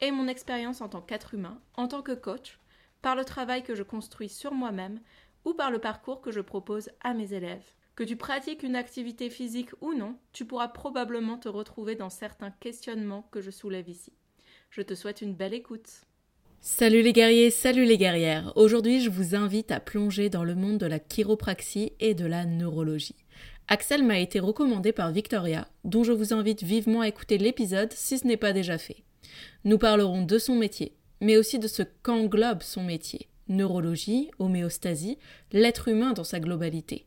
et mon expérience en tant qu'être humain, en tant que coach, par le travail que je construis sur moi-même ou par le parcours que je propose à mes élèves. Que tu pratiques une activité physique ou non, tu pourras probablement te retrouver dans certains questionnements que je soulève ici. Je te souhaite une belle écoute. Salut les guerriers, salut les guerrières. Aujourd'hui, je vous invite à plonger dans le monde de la chiropraxie et de la neurologie. Axel m'a été recommandé par Victoria, dont je vous invite vivement à écouter l'épisode si ce n'est pas déjà fait. Nous parlerons de son métier, mais aussi de ce qu'englobe son métier neurologie, homéostasie, l'être humain dans sa globalité.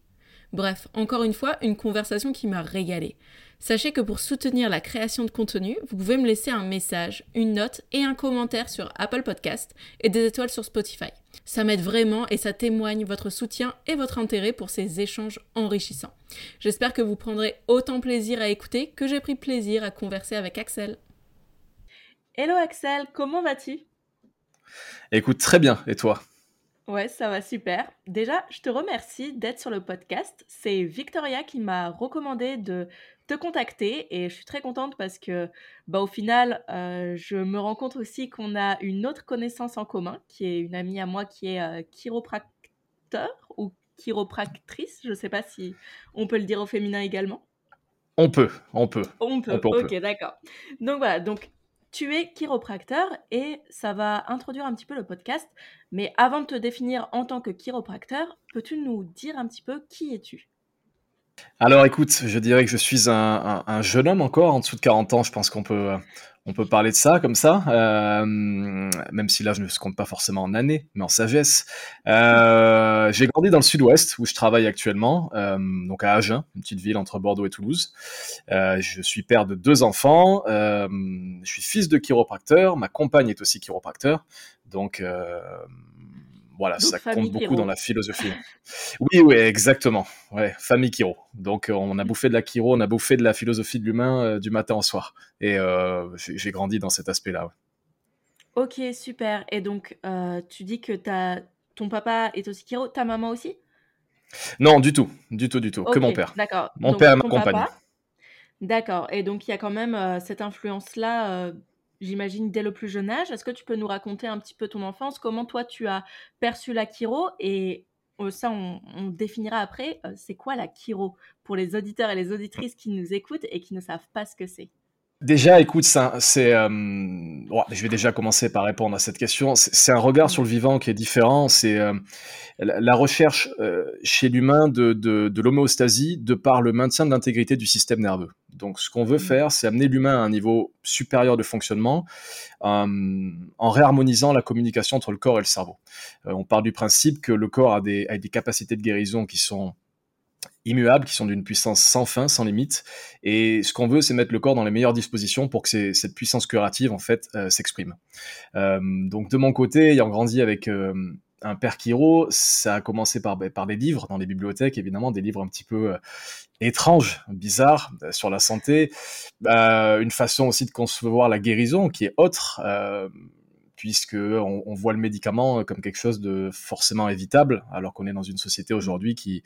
Bref, encore une fois, une conversation qui m'a régalé. Sachez que pour soutenir la création de contenu, vous pouvez me laisser un message, une note et un commentaire sur Apple Podcast et des étoiles sur Spotify. Ça m'aide vraiment et ça témoigne votre soutien et votre intérêt pour ces échanges enrichissants. J'espère que vous prendrez autant plaisir à écouter que j'ai pris plaisir à converser avec Axel. Hello Axel, comment vas-tu? Écoute, très bien, et toi? Ouais, ça va super. Déjà, je te remercie d'être sur le podcast. C'est Victoria qui m'a recommandé de te contacter et je suis très contente parce que, bah, au final, euh, je me rends compte aussi qu'on a une autre connaissance en commun, qui est une amie à moi qui est euh, chiropracteur ou chiropractrice. Je ne sais pas si on peut le dire au féminin également. On peut, on peut. On peut, ok, d'accord. Donc voilà, donc tu es chiropracteur et ça va introduire un petit peu le podcast. Mais avant de te définir en tant que chiropracteur, peux-tu nous dire un petit peu qui es-tu? Alors écoute, je dirais que je suis un, jeune homme encore, en dessous de 40 ans, je pense qu'on peut, on peut parler de ça comme ça, euh, même si là je ne compte pas forcément en années, mais en sagesse. Euh, j'ai grandi dans le sud-ouest où je travaille actuellement, euh, donc à Agen, une petite ville entre Bordeaux et Toulouse. je suis père de deux enfants, je suis fils de chiropracteur, ma compagne est aussi chiropracteur, donc voilà, ça compte beaucoup dans la philosophie. oui, oui, exactement. Ouais, famille Kiro. Donc, euh, on a bouffé de la Kiro, on a bouffé de la philosophie de l'humain euh, du matin au soir. Et euh, j'ai grandi dans cet aspect-là. Ok, super. Et donc, tu dis que as... ton papa est aussi Kiro, ta maman aussi? Non, du tout, du tout, du tout. que mon père. D'accord. Mon père m'accompagne. D'accord. Et donc, il y a quand même cette influence-là j'imagine, dès le plus jeune âge. Est-ce que tu peux nous raconter un petit peu ton enfance Comment toi, tu as perçu la chiro Et euh, ça, on, définira après. Euh, c'est quoi la chiro pour les auditeurs et les auditrices qui nous écoutent et qui ne savent pas ce que c'est? Déjà, écoute, c'est, euh, je vais déjà commencer par répondre à cette question. C'est un regard sur le vivant qui est différent. C'est euh, la recherche euh, chez l'humain de, de, de l'homéostasie de par le maintien de l'intégrité du système nerveux. Donc, ce qu'on veut mmh. faire, c'est amener l'humain à un niveau supérieur de fonctionnement en réharmonisant la communication entre le corps et le cerveau. on part du principe que le corps a des, a des capacités de guérison qui sont immuables, qui sont d'une puissance sans fin, sans limite. Et ce qu'on veut, c'est mettre le corps dans les meilleures dispositions pour que cette puissance curative, en fait, euh, s'exprime. Euh, donc, de mon côté, ayant grandi avec euh, un père Kiro, ça a commencé par, par des livres dans les bibliothèques, évidemment, des livres un petit peu étranges, bizarres sur la santé. une façon aussi de concevoir la guérison qui est autre puisque on, voit le médicament comme quelque chose de forcément évitable, alors qu'on est dans une société aujourd'hui qui,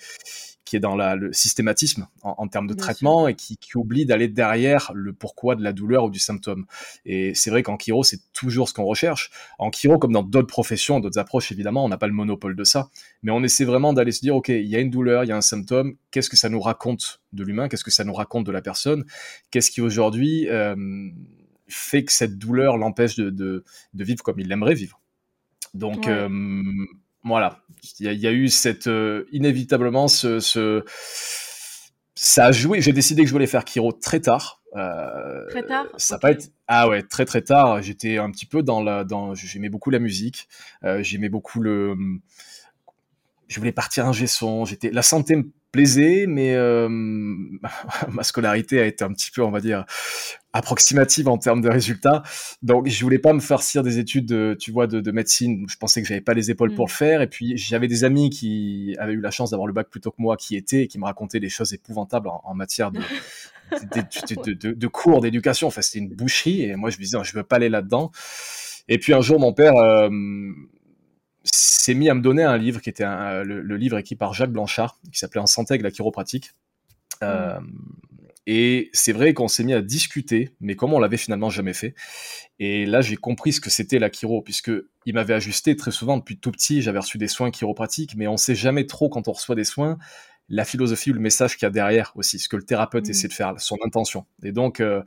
qui est dans le systématisme en, termes de traitement et qui, oublie d'aller derrière le pourquoi de la douleur ou du symptôme. Et c'est vrai qu'en chiro, c'est toujours ce qu'on recherche. En chiro, comme dans d'autres professions, d'autres approches, évidemment, on n'a pas le monopole de ça, mais on essaie vraiment d'aller se dire, OK, il y a une douleur, il y a un symptôme, qu'est-ce que ça nous raconte de l'humain, qu'est-ce que ça nous raconte de la personne, qu'est-ce qui aujourd'hui... Euh, fait que cette douleur l'empêche de, vivre comme il aimerait vivre. Donc euh, voilà, il y, a eu cette euh, inévitablement ce, ça a joué. J'ai décidé que je voulais faire Kiro très tard. Euh, très tard? Ça pas été... Ah ouais, très très tard. J'étais un petit peu dans la, dans. J'aimais beaucoup la musique. j'aimais beaucoup le. Je voulais partir un gesson. J'étais. La santé plaisait, mais ma scolarité a été un petit peu, on va dire, approximative en termes de résultats. Donc, je voulais pas me farcir des études, de, tu vois, de, de médecine. Je pensais que j'avais pas les épaules pour mm. le faire. Et puis, j'avais des amis qui avaient eu la chance d'avoir le bac plutôt que moi, qui étaient et qui me racontaient des choses épouvantables en, matière de, de, de, cours d'éducation. Enfin, c'était une boucherie. Et moi, je me disais, je veux pas aller là-dedans. Et puis, un jour, mon père euh, s'est mis à me donner un livre qui était le, livre écrit par Jacques Blanchard, qui s'appelait En santé avec la chiropratique. Euh, mm. Et c'est vrai qu'on s'est mis à discuter, mais comme on l'avait finalement jamais fait. Et là, j'ai compris ce que c'était la chiro, puisque il m'avait ajusté très souvent depuis tout petit. J'avais reçu des soins chiropratiques, mais on sait jamais trop quand on reçoit des soins la philosophie ou le message qu'il y a derrière aussi, ce que le thérapeute mmh. essaie de faire, son intention. Et donc, euh,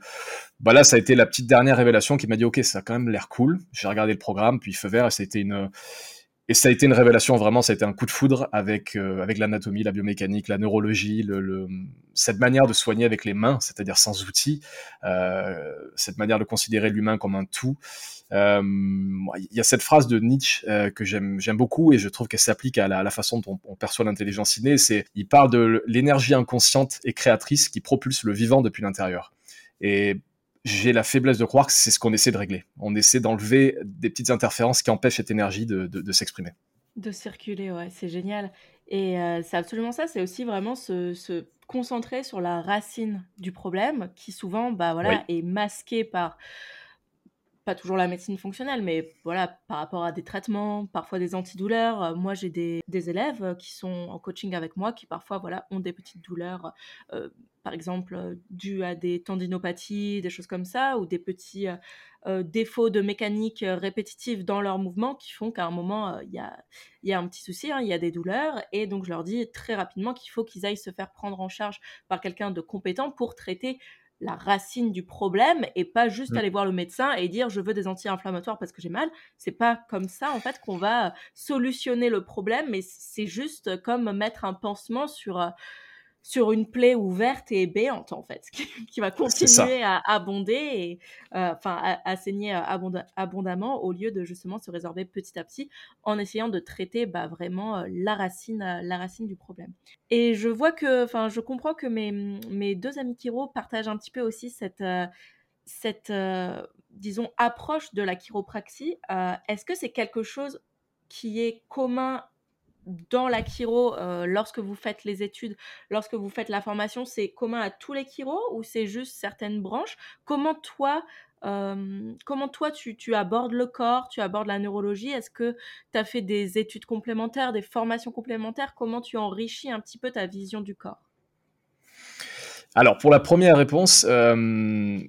bah là, ça a été la petite dernière révélation qui m'a dit, ok, ça a quand même l'air cool. J'ai regardé le programme, puis feu vert, et ça a été une et ça a été une révélation vraiment, ça a été un coup de foudre avec euh, avec l'anatomie, la biomécanique, la neurologie, cette manière de soigner avec les mains, c'est-à-dire sans outils, euh, cette manière de considérer l'humain comme un tout. Euh, il y a cette phrase de Nietzsche que j'aime beaucoup et je trouve qu'elle s'applique à la, façon dont on perçoit l'intelligence innée. C'est il parle de l'énergie inconsciente et créatrice qui propulse le vivant depuis l'intérieur. Et j'ai la faiblesse de croire que c'est ce qu'on essaie de régler. On essaie d'enlever des petites interférences qui empêchent cette énergie de, de, s'exprimer. De circuler, ouais, c'est génial. Et euh, c'est absolument ça, c'est aussi vraiment se, se, concentrer sur la racine du problème qui souvent bah, voilà, est masquée par pas toujours la médecine fonctionnelle, mais voilà, par rapport à des traitements, parfois des antidouleurs. Euh, moi, j'ai des, élèves euh, qui sont en coaching avec moi qui parfois voilà, ont des petites douleurs, euh, par exemple, dues à des tendinopathies, des choses comme ça, ou des petits défauts de mécanique répétitive dans leurs mouvements qui font qu'à un moment, il y, a, y, a, un petit souci, hein, il y a des douleurs. Et donc, je leur dis très rapidement qu'il faut qu'ils aillent se faire prendre en charge par quelqu'un de compétent pour traiter la racine du problème et pas juste mmh. aller voir le médecin et dire je veux des anti-inflammatoires parce que j'ai mal. C'est pas comme ça en fait qu'on va solutionner le problème, mais c'est juste comme mettre un pansement sur euh, sur une plaie ouverte et béante en fait, qui, va continuer à abonder et euh, enfin à, saigner euh, abondamment au lieu de justement se résorber petit à petit en essayant de traiter bah, vraiment euh, la racine, la racine du problème. Et je vois que, enfin, je comprends que mes, mes deux amis chiro partagent un petit peu aussi cette cette disons approche de la chiropraxie. Est-ce que c'est quelque chose qui est commun dans la chiro, euh, lorsque vous faites les études, lorsque vous faites la formation, c'est commun à tous les chiros ou c'est juste certaines branches? Comment toi, euh, comment toi tu, abordes le corps, tu abordes la neurologie? Est-ce que tu as fait des études complémentaires, des formations complémentaires? Comment tu enrichis un petit peu ta vision du corps? Alors, pour la première réponse, euh,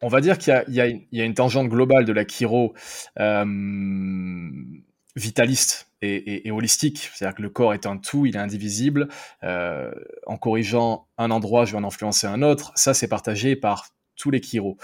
on va dire qu'il y, y, a une tangente globale de la chiro vitaliste et, holistique. C'est-à-dire que le corps est un tout, il est indivisible. Euh, en corrigeant un endroit, je vais en influencer un autre. Ça, c'est partagé par tous les chiros.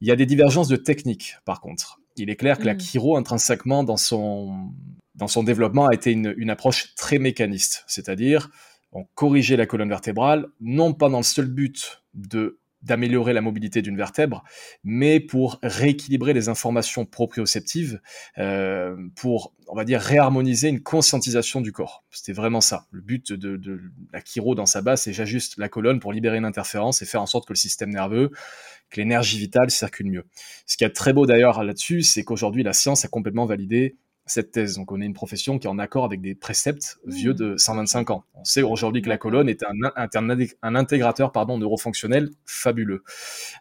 Il y a des divergences de techniques, par contre. Il est clair que la mm. chiro, intrinsèquement, dans son, dans son développement, a été une, une approche très mécaniste. C'est-à-dire, on corrigeait la colonne vertébrale, non pas dans le seul but de d'améliorer la mobilité d'une vertèbre, mais pour rééquilibrer les informations proprioceptives, euh, pour, on va dire, réharmoniser une conscientisation du corps. C'était vraiment ça. Le but de, la chiro dans sa base, c'est j'ajuste la colonne pour libérer une interférence et faire en sorte que le système nerveux, que l'énergie vitale circule mieux. Ce qui est très beau d'ailleurs là-dessus, c'est qu'aujourd'hui, la science a complètement validé cette thèse. Donc on est une profession qui est en accord avec des préceptes vieux de 125 ans. On sait aujourd'hui que la colonne est un, un, intégrateur pardon, neurofonctionnel fabuleux.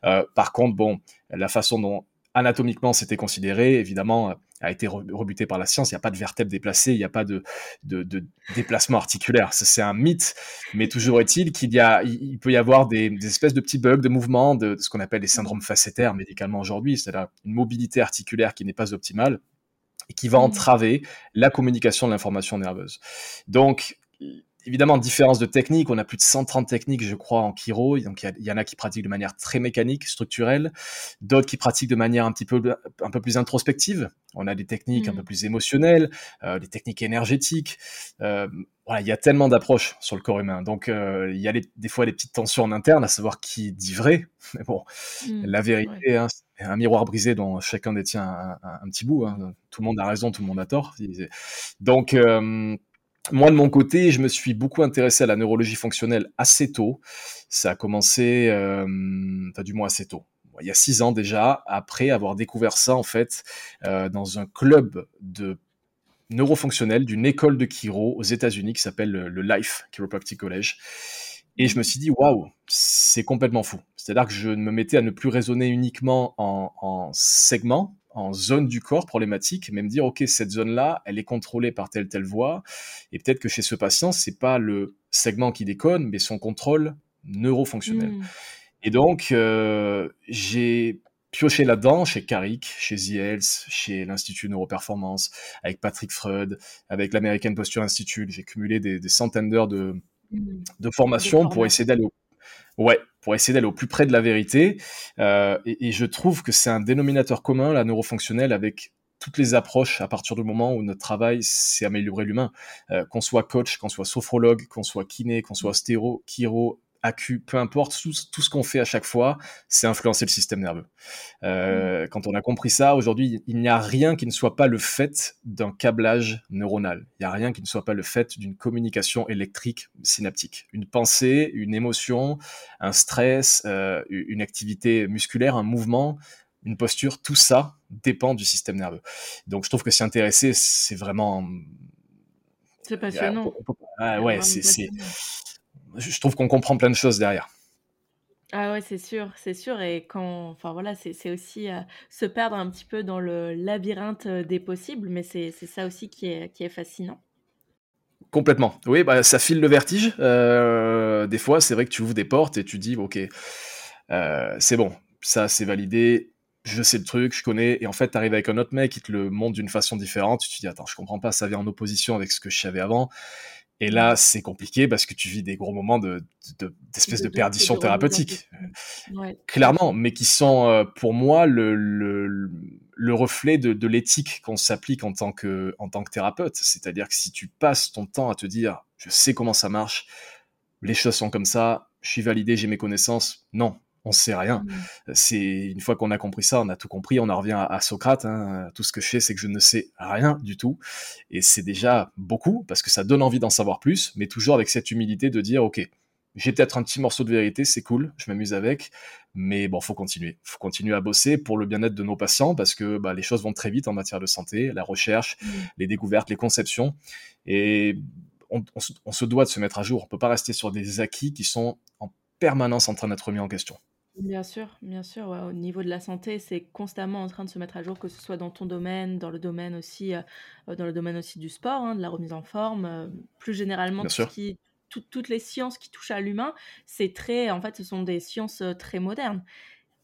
Euh, par contre, bon, la façon dont anatomiquement c'était considéré, évidemment, a été rebuté par la science. Il n'y a pas de vertèbre déplacée, il n'y a pas de, de, déplacement articulaire. C'est un mythe, mais toujours est-il qu'il y a, il peut y avoir des, espèces de petits bugs de mouvement, de, de ce qu'on appelle les syndromes facétaires médicalement aujourd'hui, c'est-à-dire une mobilité articulaire qui n'est pas optimale et qui va mmh. entraver la communication de l'information nerveuse. Donc, évidemment, différence de technique. On a plus de 130 techniques, je crois, en chiro. Donc, il y, en a qui pratiquent de manière très mécanique, structurelle. D'autres qui pratiquent de manière un petit peu, un peu plus introspective. On a des techniques un mmh. peu plus émotionnelles, euh, des techniques énergétiques. Euh, voilà, il y a tellement d'approches sur le corps humain. Donc, euh, il y a des fois des petites tensions en interne à savoir qui dit vrai. Mais bon, mmh. la vérité, hein, c'est un miroir brisé dont chacun détient un, petit bout. Hein. Tout le monde a raison, tout le monde a tort. Donc, moi, de mon côté, je me suis beaucoup intéressé à la neurologie fonctionnelle assez tôt. Ça a commencé, euh, enfin, du moins assez tôt. Il y a six ans déjà, après avoir découvert ça, en fait, euh, dans un club de neurofonctionnel d'une école de chiro aux États-Unis qui s'appelle le Life Chiropractic College. Et je me suis dit, waouh, c'est complètement fou. C'est-à-dire que je me mettais à ne plus raisonner uniquement en, en segments, en zone du corps problématique, mais me dire, OK, cette zone-là, elle est contrôlée par telle, telle voie. Et peut-être que chez ce patient, c'est pas le segment qui déconne, mais son contrôle neurofonctionnel. Mmh. Et donc, euh, j'ai pioché là-dedans chez Carrick, chez The chez l'Institut Neuroperformance, avec Patrick Freud, avec l'American Posture Institute. J'ai cumulé des, centaines d'heures de, mmh. de formation pour essayer d'aller au Ouais, pour essayer d'aller au plus près de la vérité. Euh, et, je trouve que c'est un dénominateur commun, la neurofonctionnelle, avec toutes les approches à partir du moment où notre travail, c'est améliorer l'humain. Euh, qu'on soit coach, qu'on soit sophrologue, qu'on soit kiné, qu'on soit stéro, chiro, AQ, peu importe, tout, ce qu'on fait à chaque fois, c'est influencer le système nerveux. Euh, mm. Quand on a compris ça, aujourd'hui, il n'y a rien qui ne soit pas le fait d'un câblage neuronal. Il n'y a rien qui ne soit pas le fait d'une communication électrique synaptique. Une pensée, une émotion, un stress, euh, une activité musculaire, un mouvement, une posture, tout ça dépend du système nerveux. Donc je trouve que s'y intéresser, c'est vraiment... C'est passionnant. ouais, c'est je trouve qu'on comprend plein de choses derrière. Ah ouais, c'est sûr, c'est sûr. Et quand, enfin voilà, c'est aussi euh, se perdre un petit peu dans le labyrinthe euh, des possibles, mais c'est ça aussi qui est, qui est fascinant. Complètement. Oui, bah, ça file le vertige. Euh, des fois, c'est vrai que tu ouvres des portes et tu dis, ok, c'est bon, ça c'est validé, je sais le truc, je connais. Et en fait, tu arrives avec un autre mec qui te le montre d'une façon différente. Tu te dis, attends, je comprends pas, ça vient en opposition avec ce que je savais avant. Et là, c'est compliqué parce que tu vis des gros moments de, d'espèce de, perdition thérapeutique. Clairement, mais qui sont euh, pour moi le, le, le reflet de, de l'éthique qu'on s'applique en tant que, en tant que thérapeute. C'est-à-dire que si tu passes ton temps à te dire, je sais comment ça marche, les choses sont comme ça, je suis validé, j'ai mes connaissances, non, on sait rien. Mmh. C'est une fois qu'on a compris ça, on a tout compris. On en revient à, Socrate. Hein. Tout ce que je fais, c'est que je ne sais rien du tout, et c'est déjà beaucoup parce que ça donne envie d'en savoir plus, mais toujours avec cette humilité de dire, ok, j'ai peut-être un petit morceau de vérité, c'est cool, je m'amuse avec, mais bon, faut continuer. Faut continuer à bosser pour le bien-être de nos patients parce que bah, les choses vont très vite en matière de santé, la recherche, mmh. les découvertes, les conceptions, et on, on, se doit de se mettre à jour. On peut pas rester sur des acquis qui sont en permanence en train d'être mis en question. Bien sûr, bien sûr, au niveau de la santé, c'est constamment en train de se mettre à jour, que ce soit dans ton domaine, dans le domaine aussi, euh, dans le domaine aussi du sport, hein, de la remise en forme, euh, plus généralement qui toutes les sciences qui touchent à l'humain, c'est très en fait, ce sont des sciences, euh, très modernes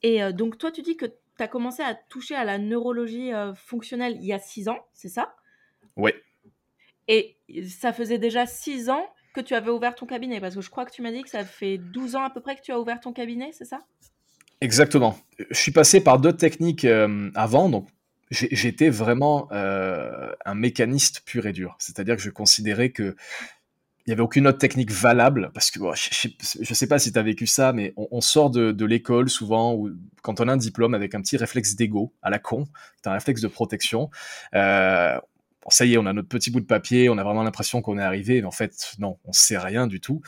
et donc toi, tu dis que tu as commencé à toucher à la neurologie, fonctionnelle il y a six ans, c'est ça? Oui. Et ça faisait déjà six ans que tu avais ouvert ton cabinet Parce que je crois que tu m'as dit que ça fait 12 ans à peu près que tu as ouvert ton cabinet, c'est ça? Exactement. Je suis passé par d'autres techniques euh, avant, donc j'étais vraiment euh, un mécaniste pur et dur. C'est-à-dire que je considérais que il n'y avait aucune autre technique valable, parce que je ne sais pas si tu as vécu ça, mais on, sort de, l'école souvent, ou quand on a un diplôme avec un petit réflexe d'ego à la con, un réflexe de protection, euh, ça y est, on a notre petit bout de papier, on a vraiment l'impression qu'on est arrivé, mais en fait, non, on sait rien du tout.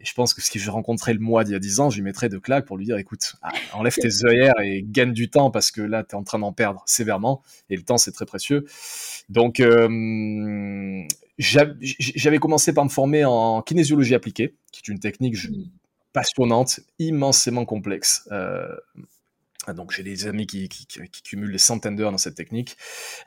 Et je pense que si je rencontrais le mois d'il y a 10 ans, je lui mettrais de claques pour lui dire, écoute, ah, enlève tes œillères et gagne du temps parce que là, tu es en train d'en perdre sévèrement et le temps, c'est très précieux. Donc, euh, j'avais commencé par me former en kinésiologie appliquée, qui est une technique passionnante, immensément complexe. Euh, donc j'ai des amis qui, cumulent des centaines d'heures dans cette technique.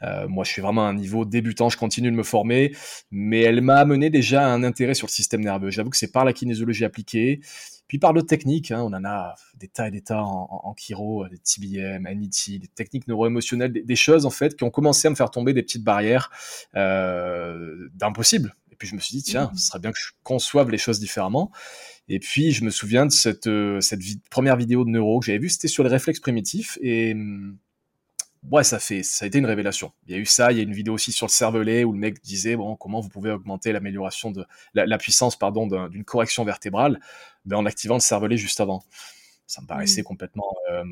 Euh, moi, je suis vraiment à un niveau débutant, je continue de me former, mais elle m'a amené déjà un intérêt sur le système nerveux. J'avoue que c'est par la kinésiologie appliquée, puis par d'autres techniques. Hein, on en a des tas et des tas en, en, chiro, des TBM, NET, des techniques neuroémotionnelles, des, des, choses en fait qui ont commencé à me faire tomber des petites barrières euh, d'impossible. Et puis je me suis dit tiens, mmh. ce serait bien que je conçoive les choses différemment. Et puis, je me souviens de cette, euh, cette première vidéo de neuro que j'avais vue, c'était sur les réflexes primitifs. Et hum, ouais, ça, fait, ça a été une révélation. Il y a eu ça, il y a une vidéo aussi sur le cervelet où le mec disait bon, comment vous pouvez augmenter l'amélioration de la, puissance pardon d'une correction vertébrale ben, en activant le cervelet juste avant. Ça me paraissait mmh. complètement euh,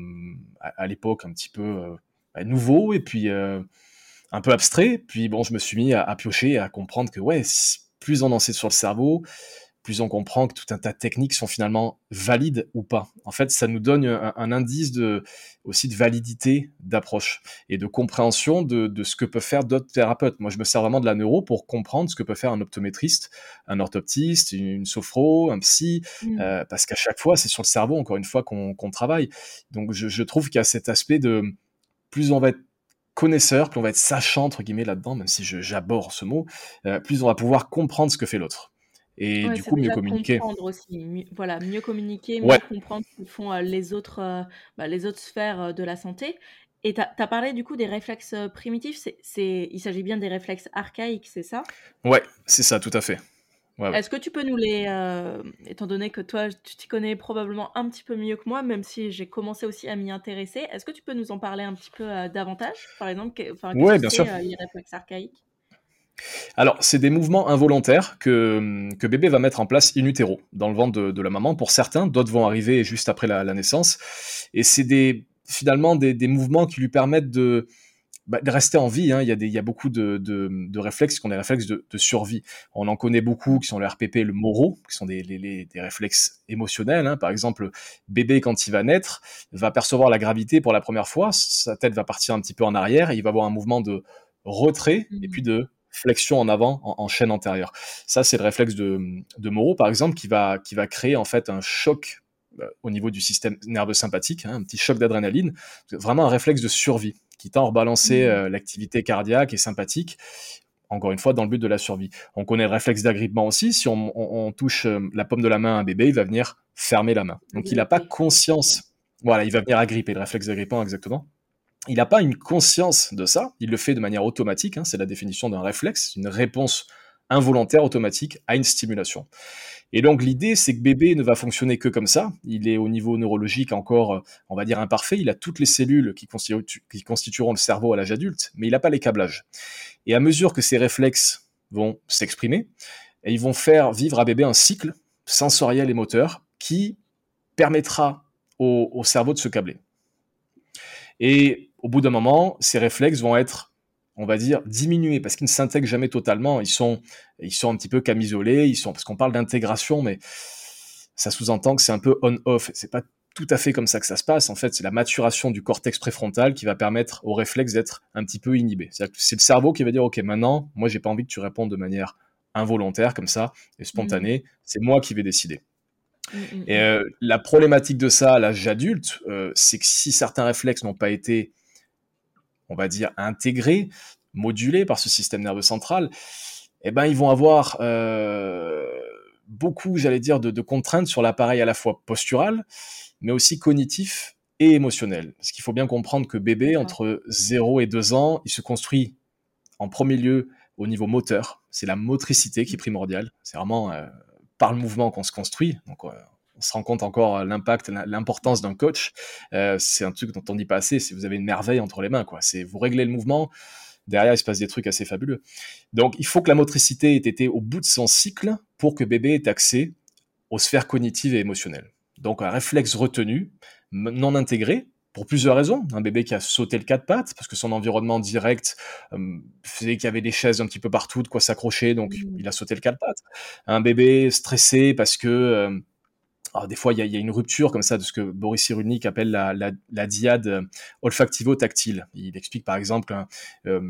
à, l'époque un petit peu euh, bah, nouveau et puis un peu abstrait. Puis bon, je me suis mis à, à piocher, à comprendre que ouais, plus on en sait sur le cerveau, plus on comprend que tout un tas de techniques sont finalement valides ou pas. En fait, ça nous donne un, indice de, aussi de validité d'approche et de compréhension de, ce que peuvent faire d'autres thérapeutes. Moi, je me sers vraiment de la neuro pour comprendre ce que peut faire un optométriste, un orthoptiste, une sophro, un psy, mmh. euh, parce qu'à chaque fois, c'est sur le cerveau, encore une fois, qu'on travaille. Donc, je, trouve qu'il y a cet aspect de plus on va être connaisseur, plus on va être sachant, entre guillemets, là-dedans, même si j'aborde ce mot, euh, plus on va pouvoir comprendre ce que fait l'autre et du coup mieux communiquer. Aussi. voilà, mieux communiquer, mieux comprendre ce que font les, autres, bah, les autres sphères de la santé. Et tu as, parlé du coup des réflexes primitifs, c'est, il s'agit bien des réflexes archaïques, c'est ça? Ouais, c'est ça, tout à fait. Est-ce que tu peux nous les, étant donné que toi tu t'y connais probablement un petit peu mieux que moi, même si j'ai commencé aussi à m'y intéresser, est-ce que tu peux nous en parler un petit peu davantage? Par exemple, enfin, ouais, bien sûr. les réflexes archaïques alors, c'est des mouvements involontaires que, que bébé va mettre en place in utero, dans le ventre de, la maman. Pour certains, d'autres vont arriver juste après la, naissance. Et c'est des, finalement des, mouvements qui lui permettent de, bah, de rester en vie. Hein. Il, y a des, il y a beaucoup de, de, réflexes qui sont des réflexes de, survie. On en connaît beaucoup qui sont le RPP, le moro, qui sont des, des réflexes émotionnels. Hein. Par exemple, bébé, quand il va naître, va percevoir la gravité pour la première fois. Sa tête va partir un petit peu en arrière et il va avoir un mouvement de retrait et mmh. puis de flexion en avant en, chaîne antérieure. Ça, c'est le réflexe de, de Moreau, par exemple, qui va, qui va créer en fait un choc au niveau du système nerveux sympathique, hein, un petit choc d'adrénaline, vraiment un réflexe de survie qui tend à rebalancer mmh. euh, l'activité cardiaque et sympathique encore une fois, dans le but de la survie. On connaît le réflexe d'agrippement aussi. Si on, touche euh, la paume de la main à un bébé, il va venir fermer la main. Donc, il n'a pas conscience. Voilà, il va venir agripper, le réflexe d'agrippement, exactement il n'a pas une conscience de ça, il le fait de manière automatique, hein, c'est la définition d'un réflexe, une réponse involontaire automatique à une stimulation. Et donc l'idée, c'est que bébé ne va fonctionner que comme ça, il est au niveau neurologique encore, on va dire, imparfait, il a toutes les cellules qui, qui constitueront le cerveau à l'âge adulte, mais il n'a pas les câblages. Et à mesure que ces réflexes vont s'exprimer, ils vont faire vivre à bébé un cycle sensoriel et moteur qui permettra au cerveau de se câbler. Et au bout d'un moment, ces réflexes vont être, on va dire, diminués parce qu'ils ne s'intègrent jamais totalement. Ils sont, ils sont un petit peu camisolés. Ils sont, parce qu'on parle d'intégration, mais ça sous-entend que c'est un peu on-off. C'est pas tout à fait comme ça que ça se passe. En fait, c'est la maturation du cortex préfrontal qui va permettre aux réflexes d'être un petit peu inhibés. C'est le cerveau qui va dire, OK, maintenant, moi, j'ai pas envie que tu répondes de manière involontaire comme ça et spontanée. Mmh. C'est moi qui vais décider. Mmh, mmh, et euh, la problématique de ça à l'âge adulte, euh, c'est que si certains réflexes n'ont pas été on va dire, intégrés, modulés par ce système nerveux central, eh ben, ils vont avoir euh, beaucoup, j'allais dire, de, contraintes sur l'appareil à la fois postural, mais aussi cognitif et émotionnel. Parce qu'il faut bien comprendre que bébé, entre 0 et 2 ans, il se construit en premier lieu au niveau moteur. C'est la motricité qui est primordiale. C'est vraiment euh, par le mouvement qu'on se construit. Donc, euh, on se rend compte encore l'impact, l'importance d'un coach. Euh, c'est un truc dont on dit pas assez. Si vous avez une merveille entre les mains, quoi. C'est vous réglez le mouvement. Derrière, il se passe des trucs assez fabuleux. Donc, il faut que la motricité ait été au bout de son cycle pour que bébé ait accès aux sphères cognitives et émotionnelles. Donc, un réflexe retenu, non intégré, pour plusieurs raisons. Un bébé qui a sauté le quatre pattes, parce que son environnement direct euh, faisait qu'il y avait des chaises un petit peu partout, de quoi s'accrocher, donc mmh. il a sauté le quatre pattes. Un bébé stressé parce que euh, alors, des fois, il y, a une rupture comme ça de ce que Boris Cyrulnik appelle la, diade euh, olfactivo-tactile. Il explique par exemple un euh,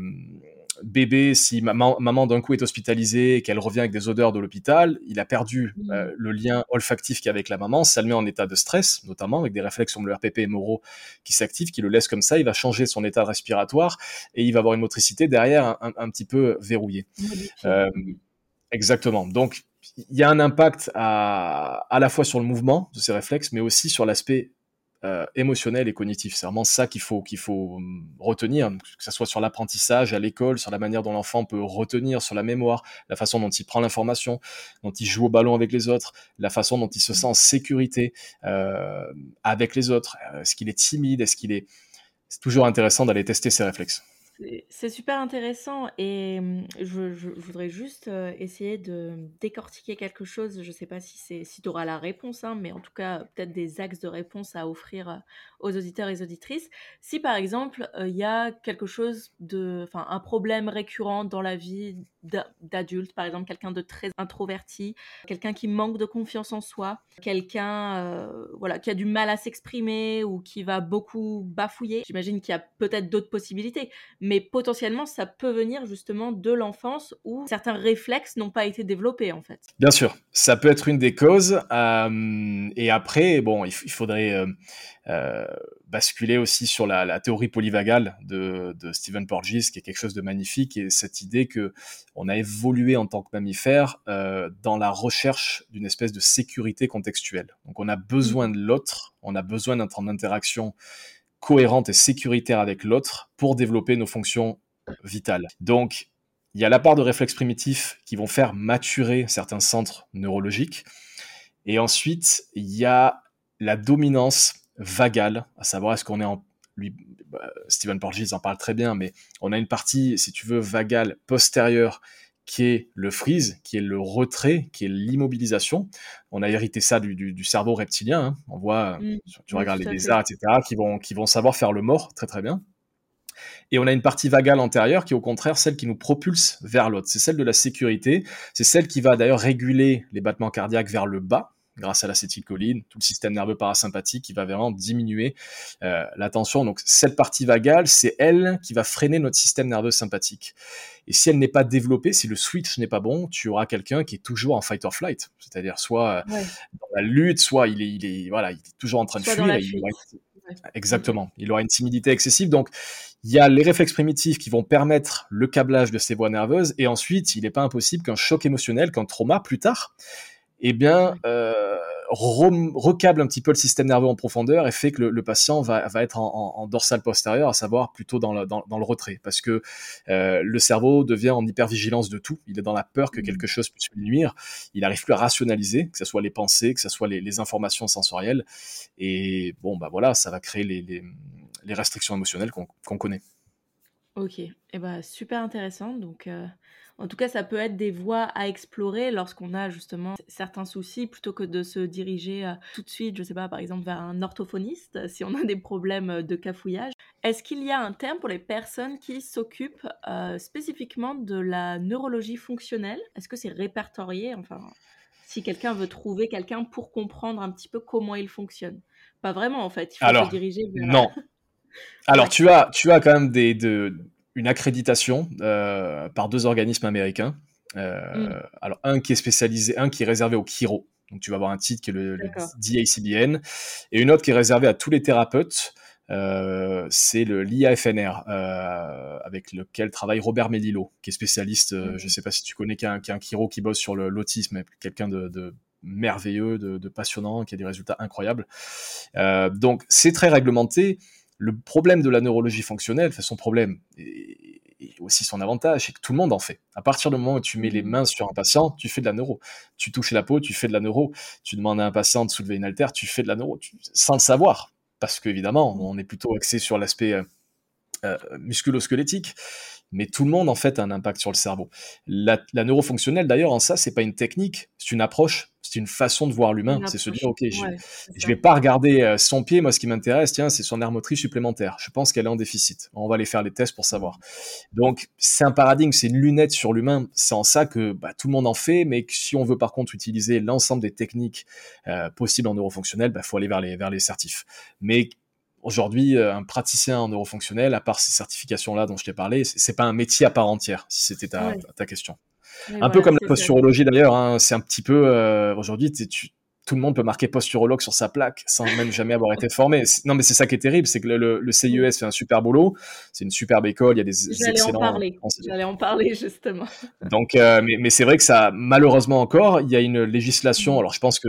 bébé, si maman, d'un coup est hospitalisée et qu'elle revient avec des odeurs de l'hôpital, il a perdu mmh. euh, le lien olfactif qu'il y a avec la maman, ça le met en état de stress, notamment avec des réflexes comme le RPP et Moro qui s'activent, qui le laissent comme ça, il va changer son état respiratoire et il va avoir une motricité derrière un, petit peu verrouillée. Exactement. Donc, il y a un impact à, à la fois sur le mouvement de ces réflexes, mais aussi sur l'aspect euh, émotionnel et cognitif. C'est vraiment ça qu'il faut, qu'il faut hum, retenir, que ce soit sur l'apprentissage à l'école, sur la manière dont l'enfant peut retenir, sur la mémoire, la façon dont il prend l'information, dont il joue au ballon avec les autres, la façon dont il se sent en sécurité euh, avec les autres. Est-ce qu'il est timide? Est-ce qu'il est... C'est toujours intéressant d'aller tester ces réflexes. C'est super intéressant et mmh, je, voudrais juste euh, essayer de décortiquer quelque chose. Je ne sais pas si si tu auras la réponse, hein, mais en tout cas peut-être des axes de réponse à offrir euh, aux auditeurs et auditrices. Si par exemple euh, il y a quelque chose de, enfin un problème récurrent dans la vie d'adulte, par exemple quelqu'un de très introverti, quelqu'un qui manque de confiance en soi, quelqu'un voilà qui a du mal à s'exprimer ou qui va beaucoup bafouiller. J'imagine qu'il y a peut-être d'autres possibilités potentiellement ça peut venir justement de l'enfance où certains réflexes n'ont pas été développés en fait. Bien sûr, ça peut être une des causes. Euh, et après, bon, il, faudrait euh, euh, basculer aussi sur la, théorie polyvagale de, de, Stephen Porges, qui est quelque chose de magnifique, et cette idée que on a évolué en tant que mammifère dans la recherche d'une espèce de sécurité contextuelle. Donc on a besoin de l'autre, on a besoin d'un temps d'interaction cohérente et sécuritaire avec l'autre pour développer nos fonctions vitales. Donc, il y a la part de réflexes primitifs qui vont faire maturer certains centres neurologiques. Et ensuite, il y a la dominance vagale, à savoir est-ce qu'on est en... Lui, bah, Stephen Porges en parle très bien, mais on a une partie, si tu veux, vagale postérieure qui est le freeze, qui est le retrait, qui est l'immobilisation. On a hérité ça du, cerveau reptilien. Hein. On voit, mmh. tu regardes les lézards, etc., qui vont, qui vont savoir faire le mort très très bien. Et on a une partie vagale antérieure qui est au contraire celle qui nous propulse vers l'autre. C'est celle de la sécurité. C'est celle qui va d'ailleurs réguler les battements cardiaques vers le bas grâce à l'acétylcholine, tout le système nerveux parasympathique qui va vraiment diminuer euh, la tension. Donc cette partie vagale, c'est elle qui va freiner notre système nerveux sympathique. Et si elle n'est pas développée, si le switch n'est pas bon, tu auras quelqu'un qui est toujours en fight or flight, c'est-à-dire soit euh, dans la lutte, soit il est, il est, voilà, il est toujours en train de fuir. Exactement. Il aura une timidité excessive. Donc, il y a les réflexes primitifs qui vont permettre le câblage de ces voies nerveuses. Et ensuite, il n'est pas impossible qu'un choc émotionnel, qu'un trauma plus tard, eh bien, euh, recable un petit peu le système nerveux en profondeur et fait que le, patient va, va être en, en, dorsale postérieure, à savoir plutôt dans le, dans, dans le retrait, parce que euh, le cerveau devient en hypervigilance de tout. Il est dans la peur que mmh. quelque chose puisse lui nuire. Il n'arrive plus à rationaliser, que ce soit les pensées, que ce soit les, les informations sensorielles. Et bon, bah voilà, ça va créer les, les, les restrictions émotionnelles qu'on connaît. Ok, et eh ben, super intéressant. Donc, euh, en tout cas, ça peut être des voies à explorer lorsqu'on a justement certains soucis, plutôt que de se diriger euh, tout de suite, je sais pas, par exemple, vers un orthophoniste, si on a des problèmes euh, de cafouillage. Est-ce qu'il y a un terme pour les personnes qui s'occupent spécifiquement de la neurologie fonctionnelle? Est-ce que c'est répertorié? Enfin, si quelqu'un veut trouver quelqu'un pour comprendre un petit peu comment il fonctionne. Pas vraiment, en fait. Il faut se diriger vers... Non. Alors, tu, as, tu as quand même des, de, une accréditation euh, par deux organismes américains. Euh, mm. Alors un qui est spécialisé, un qui est réservé au chiro. Donc tu vas avoir un titre qui est le, DACBN et une autre qui est réservée à tous les thérapeutes. Euh, c'est le l'IAFNR avec lequel travaille Robert Medillo, qui est spécialiste. Mm. Je ne sais pas si tu connais, qui est un, qui, chiro qui bosse sur l'autisme, quelqu'un de, merveilleux, de, passionnant, qui a des résultats incroyables. donc c'est très réglementé. Le problème de la neurologie fonctionnelle, son problème, et, aussi son avantage, c'est que tout le monde en fait. À partir du moment où tu mets les mains sur un patient, tu fais de la neuro. Tu touches la peau, tu fais de la neuro. Tu demandes à un patient de soulever une haltère, tu fais de la neuro, sans le savoir. Parce qu'évidemment, on est plutôt axé sur l'aspect euh, euh, musculo-squelettique mais tout le monde en fait a un impact sur le cerveau. La, la neurofonctionnelle d'ailleurs en ça c'est pas une technique, c'est une approche, c'est une façon de voir l'humain, c'est se dire ok je, ne vais pas regarder euh, son pied, moi ce qui m'intéresse tiens c'est son aire motrice supplémentaire, je pense qu'elle est en déficit, on va aller faire les tests pour savoir. Donc c'est un paradigme, c'est une lunette sur l'humain, c'est en ça que bah, tout le monde en fait, mais si on veut par contre utiliser l'ensemble des techniques euh, possibles en neurofonctionnel, il bah, faut aller vers les vers les certifs. Mais Aujourd'hui, euh, un praticien en neurofonctionnel, à part ces certifications-là dont je t'ai parlé, c'est pas un métier à part entière, si c'était ta, ta, question. un peu comme la posturologie d'ailleurs, hein, c'est un petit peu euh, aujourd'hui, tout le monde peut marquer posturologue sur sa plaque sans même jamais avoir été formé. Non, mais c'est ça qui est terrible, c'est que le, le, CIES fait un super boulot, c'est une superbe école, il y a des excellents. En parler. J'allais en parler justement. Donc, euh, mais, mais c'est vrai que ça, malheureusement encore, il y a une législation. Mm. Alors, je pense que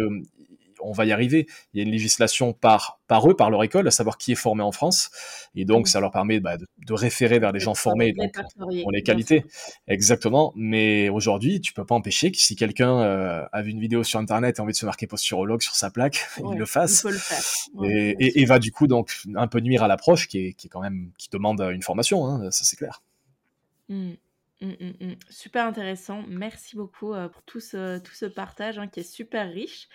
on va y arriver. Il y a une législation par, par eux, par leur école, à savoir qui est formé en France. Et donc, ça leur permet bah, de, référer vers des gens formés, donc pour les qualités. Exactement. Mais aujourd'hui, tu peux pas empêcher que si quelqu'un euh, a vu une vidéo sur Internet et a envie de se marquer posturologue sur sa plaque, il le fasse. Il le faire. et, et, va du coup donc un peu nuire à l'approche qui est, qui est quand même qui demande une formation, hein, ça c'est clair. Mmh. Mmh, mmh, super intéressant. Merci beaucoup euh, pour tout ce, tout ce partage hein, qui est super riche.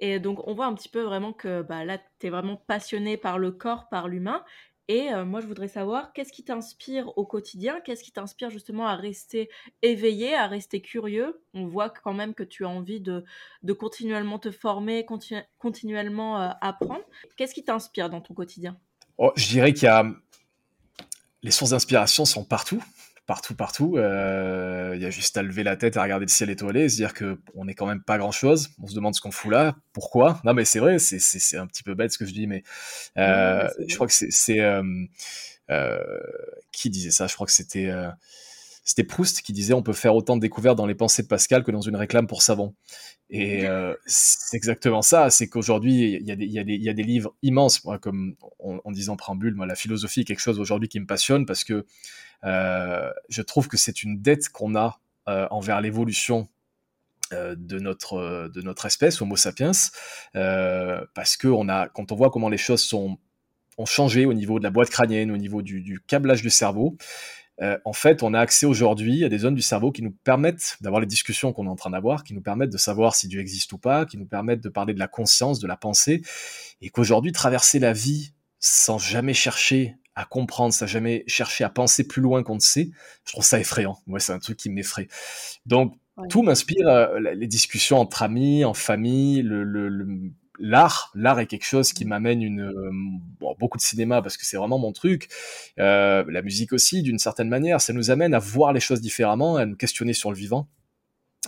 Et donc, on voit un petit peu vraiment que bah, là, tu es vraiment passionné par le corps, par l'humain. Et euh, moi, je voudrais savoir, qu'est-ce qui t'inspire au quotidien? Qu'est-ce qui t'inspire justement à rester éveillé, à rester curieux? On voit quand même que tu as envie de, de continuellement te former, continuellement euh, apprendre. Qu'est-ce qui t'inspire dans ton quotidien? Oh, Je dirais qu'il y a... Les sources d'inspiration sont partout partout, partout. Euh, il y a juste à lever la tête, à regarder le ciel étoilé, et se dire que on n'est quand même pas grand chose. On se demande ce qu'on fout là, pourquoi? Non, mais c'est vrai, c'est un petit peu bête ce que je dis, mais euh, je crois que c'est euh, qui disait ça? Je crois que c'était c'était Proust qui disait on peut faire autant de découvertes dans les pensées de Pascal que dans une réclame pour savon. Et c'est exactement ça, c'est qu'aujourd'hui, il y, y, y, a des livres immenses, moi, comme en, disant préambule, moi, la philosophie est quelque chose aujourd'hui qui me passionne parce que je trouve que c'est une dette qu'on a euh, envers l'évolution euh, de notre de notre espèce Homo sapiens parce que on a quand on voit comment les choses sont ont changé au niveau de la boîte crânienne au niveau du câblage du cerveau en fait, on a accès aujourd'hui à des zones du cerveau qui nous permettent d'avoir les discussions qu'on est en train d'avoir, qui nous permettent de savoir si Dieu existe ou pas, qui nous permettent de parler de la conscience, de la pensée, et qu'aujourd'hui, traverser la vie sans jamais chercher à comprendre, ça jamais cherché à penser plus loin qu'on ne sait, je trouve ça effrayant. Moi, c'est un truc qui m'effraie. Donc, tout m'inspire, euh, les discussions entre amis, en famille, le, l'art, l'art est quelque chose qui m'amène une euh, beaucoup de cinéma parce que c'est vraiment mon truc. Euh, la musique aussi, d'une certaine manière, ça nous amène à voir les choses différemment, à nous questionner sur le vivant.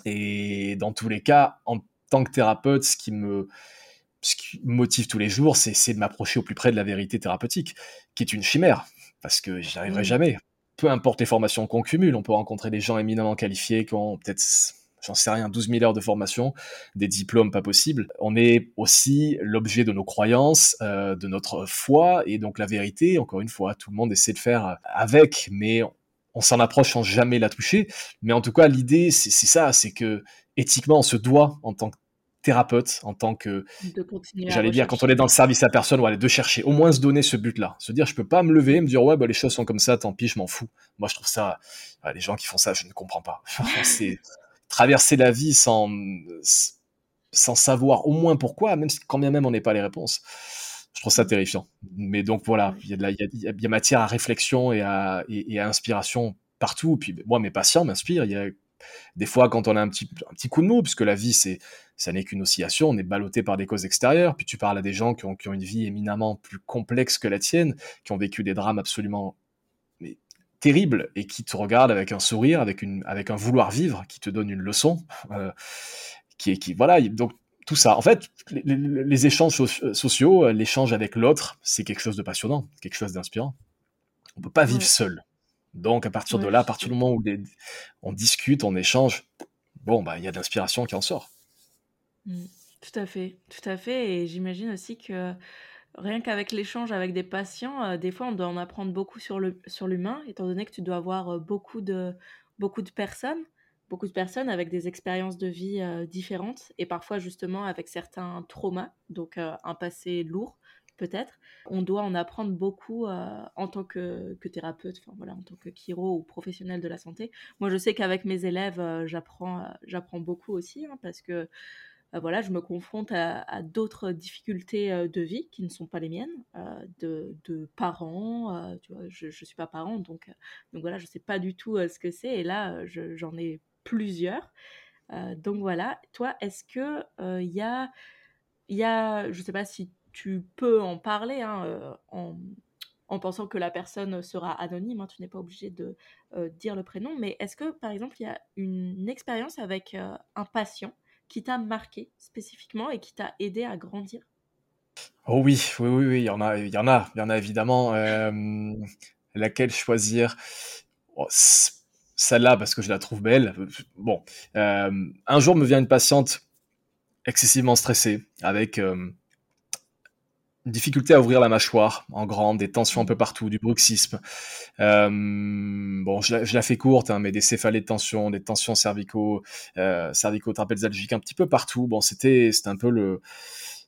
Et dans tous les cas, en tant que thérapeute, ce qui me ce qui me motive tous les jours, c'est de m'approcher au plus près de la vérité thérapeutique, qui est une chimère, parce que j'y arriverai jamais. Peu importe les formations qu'on cumule, on peut rencontrer des gens éminemment qualifiés qui ont peut-être, j'en sais rien, 12 000 heures de formation, des diplômes pas possibles. On est aussi l'objet de nos croyances, euh, de notre foi, et donc la vérité, encore une fois, tout le monde essaie de faire avec, mais on s'en approche sans jamais la toucher. Mais en tout cas, l'idée, c'est ça, c'est que éthiquement, on se doit, en tant que thérapeute en tant que j'allais dire quand on est dans le service à personne ou de chercher au moins se donner ce but là se dire je peux pas me lever me dire ouais bah les choses sont comme ça tant pis je m'en fous. Moi je trouve ça les gens qui font ça je ne comprends pas. C'est traverser la vie sans sans savoir au moins pourquoi même quand bien même on n'est pas les réponses. Je trouve ça terrifiant. Mais donc voilà il y a de la, il y a, il y a matière à réflexion et à, et, à inspiration partout. Puis moi mes patients m'inspirent. Il y a des fois, quand on a un petit, un petit coup de mou, puisque la vie, c'est, ça n'est qu'une oscillation, on est ballotté par des causes extérieures, puis tu parles à des gens qui ont, qui ont une vie éminemment plus complexe que la tienne, qui ont vécu des drames absolument mais, terribles, et qui te regardent avec un sourire, avec, une, avec un vouloir vivre, qui te donne une leçon, euh, qui qui, voilà, donc tout ça. En fait, les, échanges sociaux, l'échange avec l'autre, c'est quelque chose de passionnant, quelque chose d'inspirant. On peut pas vivre seul. Donc, à partir de là, à partir du moment où on discute, on échange, bon, bah, il y a de l'inspiration qui en sort. Mmh. Tout à fait, tout à fait. Et j'imagine aussi que rien qu'avec l'échange avec des patients, euh, des fois, on doit en apprendre beaucoup sur le, sur l'humain, étant donné que tu dois avoir euh, beaucoup de, beaucoup de personnes, beaucoup de personnes avec des expériences de vie euh, différentes et parfois justement avec certains traumas, donc un passé lourd peut-être. On doit en apprendre beaucoup euh, en tant que, thérapeute, enfin voilà, en tant que chiro ou professionnel de la santé. Moi, je sais qu'avec mes élèves, euh, j'apprends, euh, j'apprends beaucoup aussi hein, parce que voilà, je me confronte à, d'autres difficultés de vie qui ne sont pas les miennes, de, parents. tu vois, je ne suis pas parent, donc, donc voilà, je ne sais pas du tout ce que c'est. Et là, j'en ai plusieurs. donc voilà, toi, est-ce que il y a, y a, je sais pas si tu peux en parler hein, euh, en, pensant que la personne sera anonyme, hein, tu n'es pas obligé de euh, dire le prénom, mais est-ce que par exemple il y a une expérience avec euh, un patient qui t'a marqué spécifiquement et qui t'a aidé à grandir? Oh oui, oui, oui, il y en a, il y en a, il y en a évidemment. laquelle choisir? Oh, Celle-là parce que je la trouve belle. Bon, un jour me vient une patiente excessivement stressé, avec difficulté à ouvrir la mâchoire en grande, des tensions un peu partout, du bruxisme. bon, je, la fais courte, hein, mais des céphalées de tension, des tensions cervicaux, euh, cervico-trapézalgiques un petit peu partout. Bon, c'était un peu le,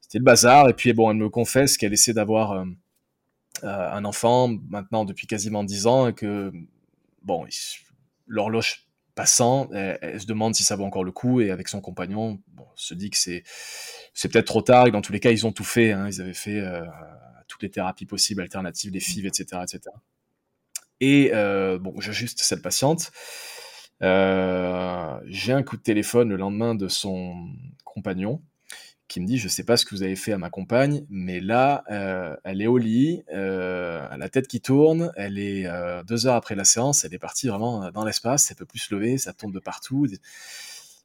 c'était le bazar. Et puis bon, elle me confesse qu'elle essaie d'avoir un enfant maintenant depuis quasiment dix ans et que bon, l'horloge passant, elle, se demande si ça vaut encore le coup et avec son compagnon, bon, se dit que c'est c'est peut-être trop tard et dans tous les cas ils ont tout fait, hein, ils avaient fait euh, toutes les thérapies possibles, alternatives, les FIV, etc., etc. Et euh, bon, j'ajuste cette patiente. Euh, j'ai un coup de téléphone le lendemain de son compagnon qui me dit je sais pas ce que vous avez fait à ma compagne, mais là elle est au lit, la tête qui tourne, elle est deux heures après la séance, elle est partie vraiment dans l'espace, elle peut plus se lever, ça tourne de partout.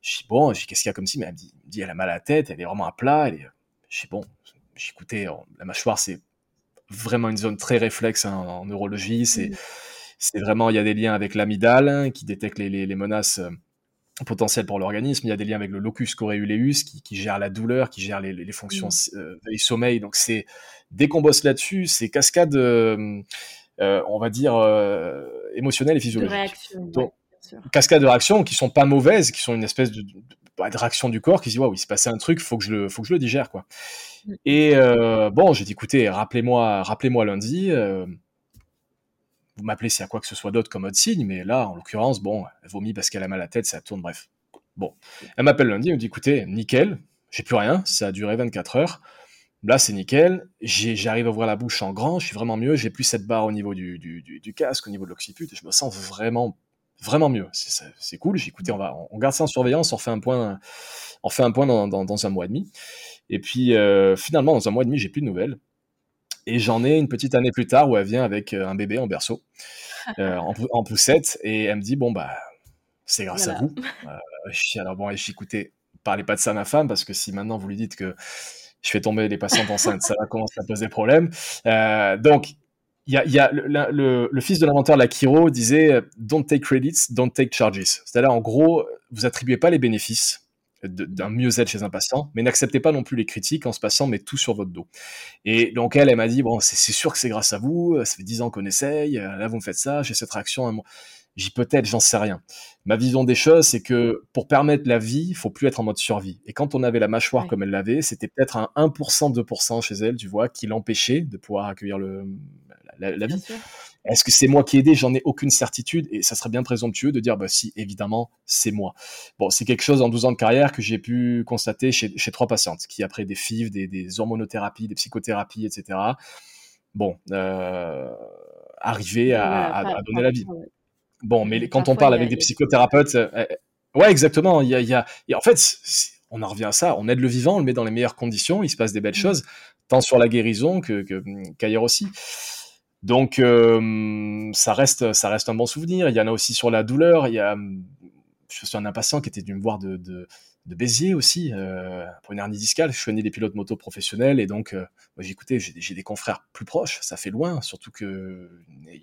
Je dis bon, qu'est-ce qu'il y a comme si, mais elle me dit, elle a mal à la tête, elle est vraiment à plat, elle est... je dis bon, écouté la mâchoire c'est vraiment une zone très réflexe hein, en, neurologie, c'est c'est vraiment il y a des liens avec l'amygdale hein, qui détecte les, les, les menaces potentiel pour l'organisme. Il y a des liens avec le locus coréuleus qui, qui gère la douleur, qui gère les, fonctions mmh. euh, sommeil. Donc c'est dès qu'on bosse là-dessus, c'est cascade, euh, euh, on va dire émotionnelle et physiologique. Donc, cascade de réactions qui sont pas mauvaises, qui sont une espèce de, de, bah, réaction du corps qui se dit waouh, il s'est passé un truc, faut que je le, faut que je le digère quoi. Mmh. Et bon, j'ai dit écoutez, rappelez-moi, rappelez-moi lundi vous m'appelez s'il y a quoi que ce soit d'autre comme autre signe, mais là, en l'occurrence, bon, elle vomit parce qu'elle a mal à la tête, ça tourne, bref. Bon, elle m'appelle lundi, elle me dit, écoutez, nickel, j'ai plus rien, ça a duré 24 heures, là c'est nickel, j'arrive à ouvrir la bouche en grand, je suis vraiment mieux, j'ai plus cette barre au niveau du, du, casque, au niveau de l'occiput, et je me sens vraiment, vraiment mieux. C'est cool, j'ai écouté, on, va, on garde ça en surveillance, on fait un point, on fait un point dans, dans, un mois et demi. Et puis euh, finalement, dans un mois et demi, j'ai plus de nouvelles. Et j'en ai une petite année plus tard où elle vient avec euh, un bébé en berceau, euh, en, poussette, et elle me dit Bon, bah, c'est grâce à vous. Euh, alors, bon, écoutez, parlez pas de ça à ma femme, parce que si maintenant vous lui dites que je fais tomber les patientes enceintes, ça va commencer à poser problème. donc, y a, y a le, le, fils de l'inventeur de la Kiro disait Don't take credits, don't take charges. C'est-à-dire, en gros, vous attribuez pas les bénéfices d'un mieux-être chez un patient, mais n'acceptez pas non plus les critiques en ce patient met tout sur votre dos. Et donc elle, elle m'a dit, bon, c'est sûr que c'est grâce à vous, ça fait dix ans qu'on essaye, là vous me faites ça, j'ai cette réaction, j'y peut-être, j'en sais rien. Ma vision des choses, c'est que pour permettre la vie, il faut plus être en mode survie. Et quand on avait la mâchoire comme elle l'avait, c'était peut-être un 1%, 2% chez elle, tu vois, qui l'empêchait de pouvoir accueillir le, la, vie. Est-ce que c'est moi qui ai aidé? J'en ai aucune certitude et ça serait bien présomptueux de dire bah si évidemment c'est moi. Bon, c'est quelque chose en 12 ans de carrière que j'ai pu constater chez, trois patientes qui après des FIV, des, hormonothérapies, des psychothérapies, etc. Bon, euh, arriver à, donner la vie. Bon, mais quand on parle avec des psychothérapeutes, euh, euh, ouais, exactement. Il y a, en fait, on en revient à ça. On aide le vivant, on le met dans les meilleures conditions, il se passe des belles mmh. choses, tant sur la guérison que qu'ailleurs aussi. Donc euh, ça reste ça reste un bon souvenir. Il y en a aussi sur la douleur. Il y a je suis un patient qui était venu me voir de, de, Béziers aussi euh, pour une hernie discale. Je connais des pilotes moto professionnels et donc euh, j'ai écouté j'ai des confrères plus proches. Ça fait loin, surtout que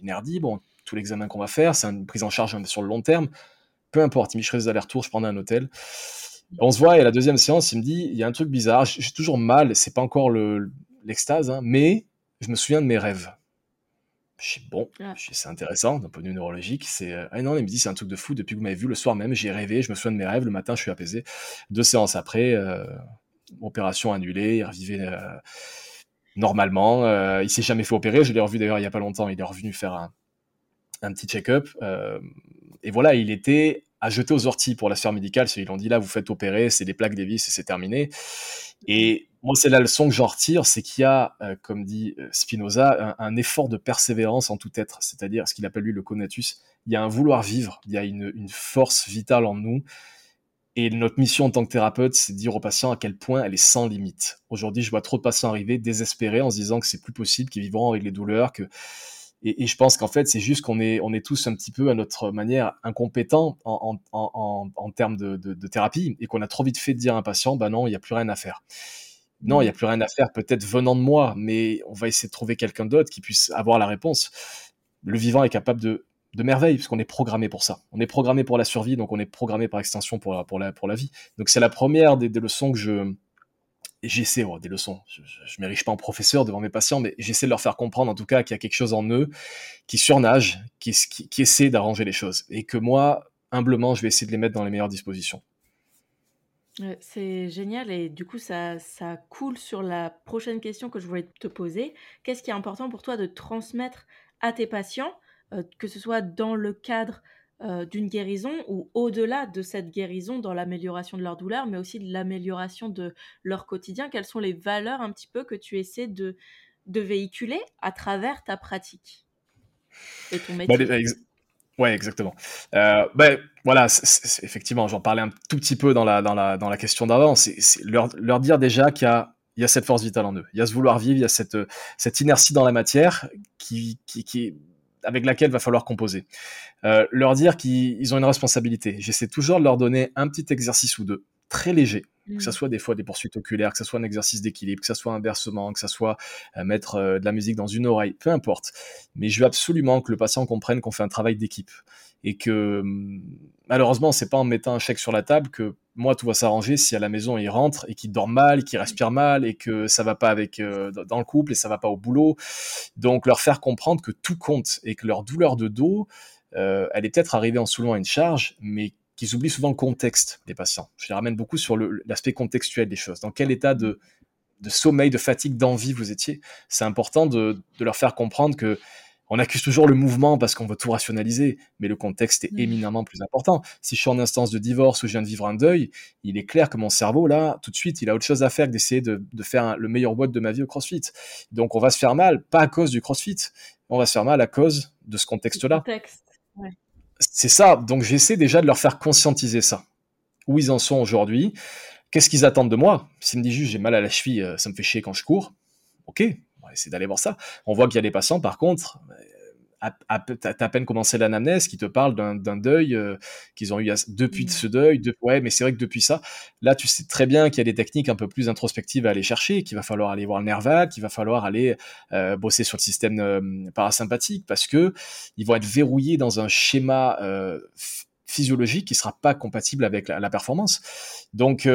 une hernie. Bon, tout l'examen qu'on va faire, c'est une prise en charge sur le long terme. Peu importe, il me des allers-retours, je prendrais un hôtel. On se voit et à la deuxième séance, il me dit il y a un truc bizarre. J'ai toujours mal, c'est pas encore l'extase, hein, mais je me souviens de mes rêves. Je suis bon, c'est intéressant d'un point de vue neurologique. C'est euh, ah non, il me dit c'est un truc de fou. Depuis que vous m'avez vu le soir même, j'ai rêvé, je me souviens de mes rêves. Le matin, je suis apaisé. Deux séances après, euh, opération annulée, il revivait euh, normalement. Euh, il s'est jamais fait opérer. Je l'ai revu d'ailleurs il y a pas longtemps. Il est revenu faire un, un petit check-up. et voilà, il était à jeter aux orties pour la sphère médicale. Ils l'ont dit là, vous faites opérer, c'est des plaques des vis et c'est terminé. Et moi, c'est la leçon que j'en retire, c'est qu'il y a, euh, comme dit euh, Spinoza, un, effort de persévérance en tout être, c'est-à-dire ce qu'il appelle lui le conatus. Il y a un vouloir vivre, il y a une, force vitale en nous. Et notre mission en tant que thérapeute, c'est de dire aux patients à quel point elle est sans limite. Aujourd'hui, je vois trop de patients arriver désespérés en se disant que c'est plus possible, qu'ils vivront avec les douleurs, que et, je pense qu'en fait, c'est juste qu'on est, tous un petit peu à notre manière incompétents en, termes de, thérapie et qu'on a trop vite fait de dire à un patient, bah non, il n'y a plus rien à faire non, il n'y a plus rien à faire, peut-être venant de moi, mais on va essayer de trouver quelqu'un d'autre qui puisse avoir la réponse. Le vivant est capable de, de merveille, puisqu'on est programmé pour ça. On est programmé pour la survie, donc on est programmé par extension pour la vie. Donc c'est la première des, leçons que je, j'essaie, oh, des leçons, je, ne m'érige pas en professeur devant mes patients, mais j'essaie de leur faire comprendre en tout cas qu'il y a quelque chose en eux qui surnage, qui, essaie d'arranger les choses. Et que moi, humblement, je vais essayer de les mettre dans les meilleures dispositions. C'est génial et du coup ça, ça coule sur la prochaine question que je voulais te poser. Qu'est-ce qui est important pour toi de transmettre à tes patients, euh, que ce soit dans le cadre euh, d'une guérison ou au-delà de cette guérison dans l'amélioration de leur douleur, mais aussi de l'amélioration de leur quotidien? Quelles sont les valeurs un petit peu que tu essaies de, de véhiculer à travers ta pratique et ton bah, métier? Ouais, exactement. Euh, ben voilà, effectivement, j'en parlais un tout petit peu dans la, dans la, dans la question d'avant. C'est leur, leur dire déjà qu'il y a, il y a cette force vitale en eux. Il y a ce vouloir vivre, il y a cette, cette inertie dans la matière qui, qui, qui, avec laquelle va falloir composer. Euh, leur dire qu'ils ont une responsabilité. J'essaie toujours de leur donner un petit exercice ou deux, très léger, que ce mm. soit des fois des poursuites oculaires, que ce soit un exercice d'équilibre, que ce soit un versement, que ce soit euh, mettre euh, de la musique dans une oreille, peu importe. Mais je veux absolument que le patient comprenne qu'on fait un travail d'équipe et que hum, malheureusement, c'est pas en mettant un chèque sur la table que moi tout va s'arranger si à la maison il rentre et qu'il dort mal, qu'il respire mal et que ça va pas avec euh, dans le couple et ça va pas au boulot. Donc leur faire comprendre que tout compte et que leur douleur de dos, euh, elle est peut-être arrivée en soulevant une charge, mais qu'ils oublient souvent le contexte des patients. Je les ramène beaucoup sur l'aspect contextuel des choses. Dans quel état de, sommeil, de fatigue, d'envie vous étiez? C'est important de leur faire comprendre que on accuse toujours le mouvement parce qu'on veut tout rationaliser, mais le contexte est éminemment plus important. Si je suis en instance de divorce ou je viens de vivre un deuil, il est clair que mon cerveau, là, tout de suite, il a autre chose à faire que d'essayer de, faire le meilleur boîte de ma vie au CrossFit. Donc on va se faire mal, pas à cause du CrossFit, on va se faire mal à cause de ce contexte-là. C'est ça, donc j'essaie déjà de leur faire conscientiser ça. Où ils en sont aujourd'hui, qu'est-ce qu'ils attendent de moi? S'ils me disent juste j'ai mal à la cheville, euh, ça me fait chier quand je cours, ok, c'est d'aller voir ça. On voit qu'il y a des patients, par contre, euh, à, à, peine commencé l'anamnèse, qui te parlent d'un deuil euh, qu'ils ont eu depuis mmh. ce deuil. De, ouais, mais c'est vrai que depuis ça, là, tu sais très bien qu'il y a des techniques un peu plus introspectives à aller chercher, qu'il va falloir aller voir le nerf vague, qu'il va falloir aller euh, bosser sur le système parasympathique, parce que ils vont être verrouillés dans un schéma physiologique qui sera pas compatible avec la, la performance. Donc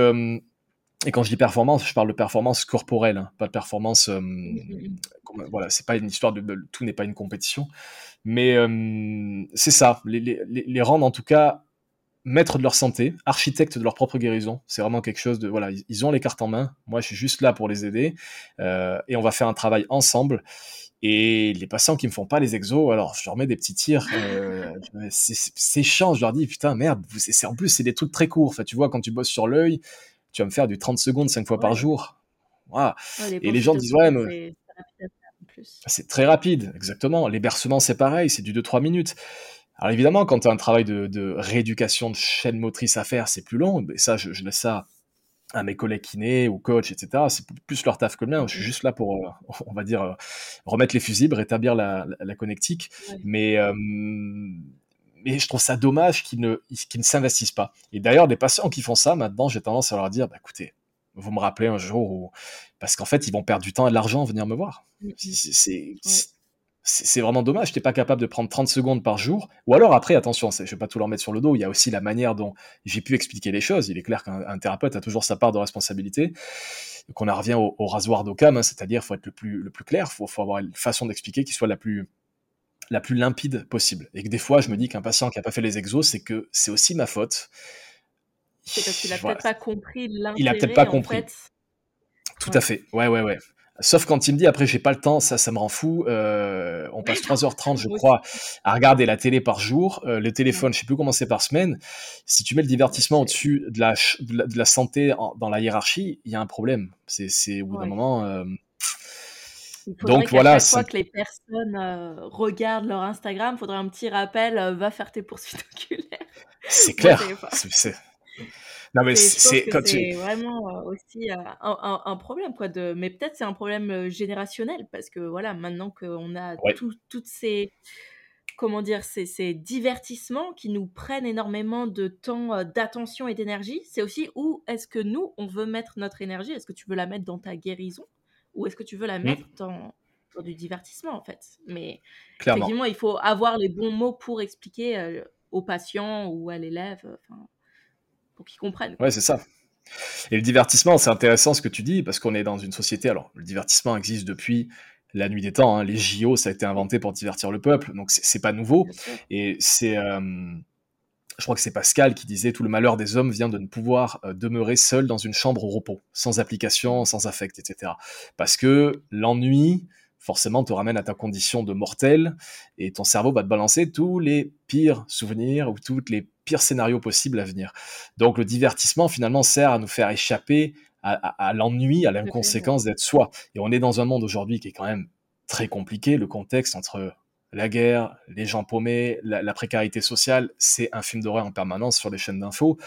et quand je dis performance, je parle de performance corporelle, hein, pas de performance. Euh, voilà, c'est pas une histoire de, tout n'est pas une compétition, mais euh, c'est ça. Les, les, les, rendre en tout cas maîtres de leur santé, architectes de leur propre guérison. C'est vraiment quelque chose de voilà, ils, ont les cartes en main. Moi, je suis juste là pour les aider euh, et on va faire un travail ensemble. Et les patients qui me font pas les exos, alors je leur mets des petits tirs. Euh, c'est chiant, je leur dis putain merde. C'est en plus c'est des trucs très courts. Enfin, tu vois quand tu bosses sur l'œil tu vas me faire du 30 secondes 5 fois par jour. et les gens disent, ouais, mais... C'est très rapide, exactement. Les bercements, c'est pareil, c'est du 2-3 minutes. Alors évidemment, quand tu as un travail de, rééducation de chaîne motrice à faire, c'est plus long. Mais ça, je, laisse ça à mes collègues kinés ou coachs, etc. C'est plus leur taf que le mien. Je suis juste là pour, euh, on va dire, euh, remettre les fusibles, rétablir la, connectique. Mais euh, mais je trouve ça dommage qu'ils ne, ne s'investissent pas. Et d'ailleurs, des patients qui font ça, maintenant, j'ai tendance à leur dire, bah, écoutez, vous me rappelez un jour où, parce qu'en fait, ils vont perdre du temps et de l'argent à venir me voir. Mm. C'est vraiment dommage. Tu n'es pas capable de prendre 30 secondes par jour. Ou alors, après, attention, je ne vais pas tout leur mettre sur le dos. Il y a aussi la manière dont j'ai pu expliquer les choses. Il est clair qu'un thérapeute a toujours sa part de responsabilité. Qu'on en revient au, rasoir d'Occam, hein, c'est-à-dire faut être le plus, le plus clair. Il faut, faut avoir une façon d'expliquer qui soit la plus, la plus limpide possible. Et que des fois, je me dis qu'un patient qui n'a pas fait les exos, c'est que c'est aussi ma faute. C'est parce qu'il n'a peut-être pas compris l'intérêt. Il a peut-être pas compris. Tout à fait. Ouais, ouais, ouais. Sauf quand il me dit après j'ai pas le temps, ça, ça me rend fou. Euh, on passe 3h30, je crois, à regarder la télé par jour. Euh, le téléphone, je sais plus comment c'est par semaine. Si tu mets le divertissement au-dessus de la, de la, santé dans la hiérarchie, il y a un problème. C'est au bout d'un moment. Euh, donc voilà. Chaque fois que les personnes euh, regardent leur Instagram, il faudrait un petit rappel euh, va faire tes poursuites oculaires. C'est clair. Non mais c'est vraiment euh, aussi un, problème quoi de mais peut-être c'est un problème générationnel parce que voilà maintenant qu'on a toutes ces comment dire ces, ces, divertissements qui nous prennent énormément de temps d'attention et d'énergie c'est aussi où est-ce que nous on veut mettre notre énergie? Est-ce que tu veux la mettre dans ta guérison? Ou est-ce que tu veux la mmh. mettre dans, du divertissement en fait? Mais effectivement, il faut avoir les bons mots pour expliquer euh, aux patients ou à l'élève, pour qu'ils comprennent. Ouais, c'est ça. Et le divertissement, c'est intéressant ce que tu dis, parce qu'on est dans une société, alors le divertissement existe depuis la nuit des temps, hein. les JO, ça a été inventé pour divertir le peuple, donc c'est pas nouveau. Et c'est... Euh, je crois que c'est Pascal qui disait tout le malheur des hommes vient de ne pouvoir euh, demeurer seul dans une chambre au repos, sans application, sans affect, etc. Parce que l'ennui, forcément, te ramène à ta condition de mortel et ton cerveau va te balancer tous les pires souvenirs ou tous les pires scénarios possibles à venir. Donc le divertissement, finalement, sert à nous faire échapper à, l'ennui, à l'inconséquence d'être soi. Et on est dans un monde aujourd'hui qui est quand même très compliqué. Le contexte entre la guerre, les gens paumés, la, précarité sociale, c'est un film d'horreur en permanence sur les chaînes d'infos.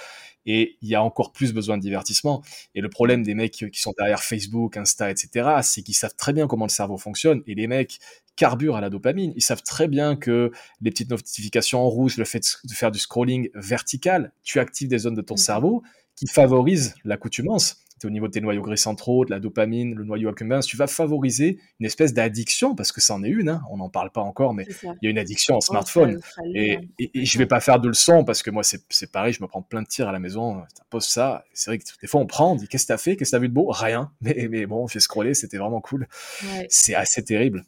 Et il y a encore plus besoin de divertissement. Et le problème des mecs qui sont derrière Facebook, Insta, etc., c'est qu'ils savent très bien comment le cerveau fonctionne. Et les mecs carburent à la dopamine. Ils savent très bien que les petites notifications en rouge, le fait de faire du scrolling vertical, tu actives des zones de ton mmh. cerveau qui favorisent l'accoutumance au niveau de tes noyaux gris centraux, de la dopamine, le noyau accumbens, tu vas favoriser une espèce d'addiction, parce que c'en est une, hein, on n'en parle pas encore, mais il y a une addiction au smartphone. et, et, je vais pas faire de leçon, parce que moi, c'est pareil, je me prends plein de tirs à la maison, pose ça, c'est vrai que des fois, on prend, on dit, qu'est-ce que t'as fait, qu'est-ce que t'as vu de beau? Rien, mais, mais bon, j'ai scrollé, c'était vraiment cool. C'est assez terrible.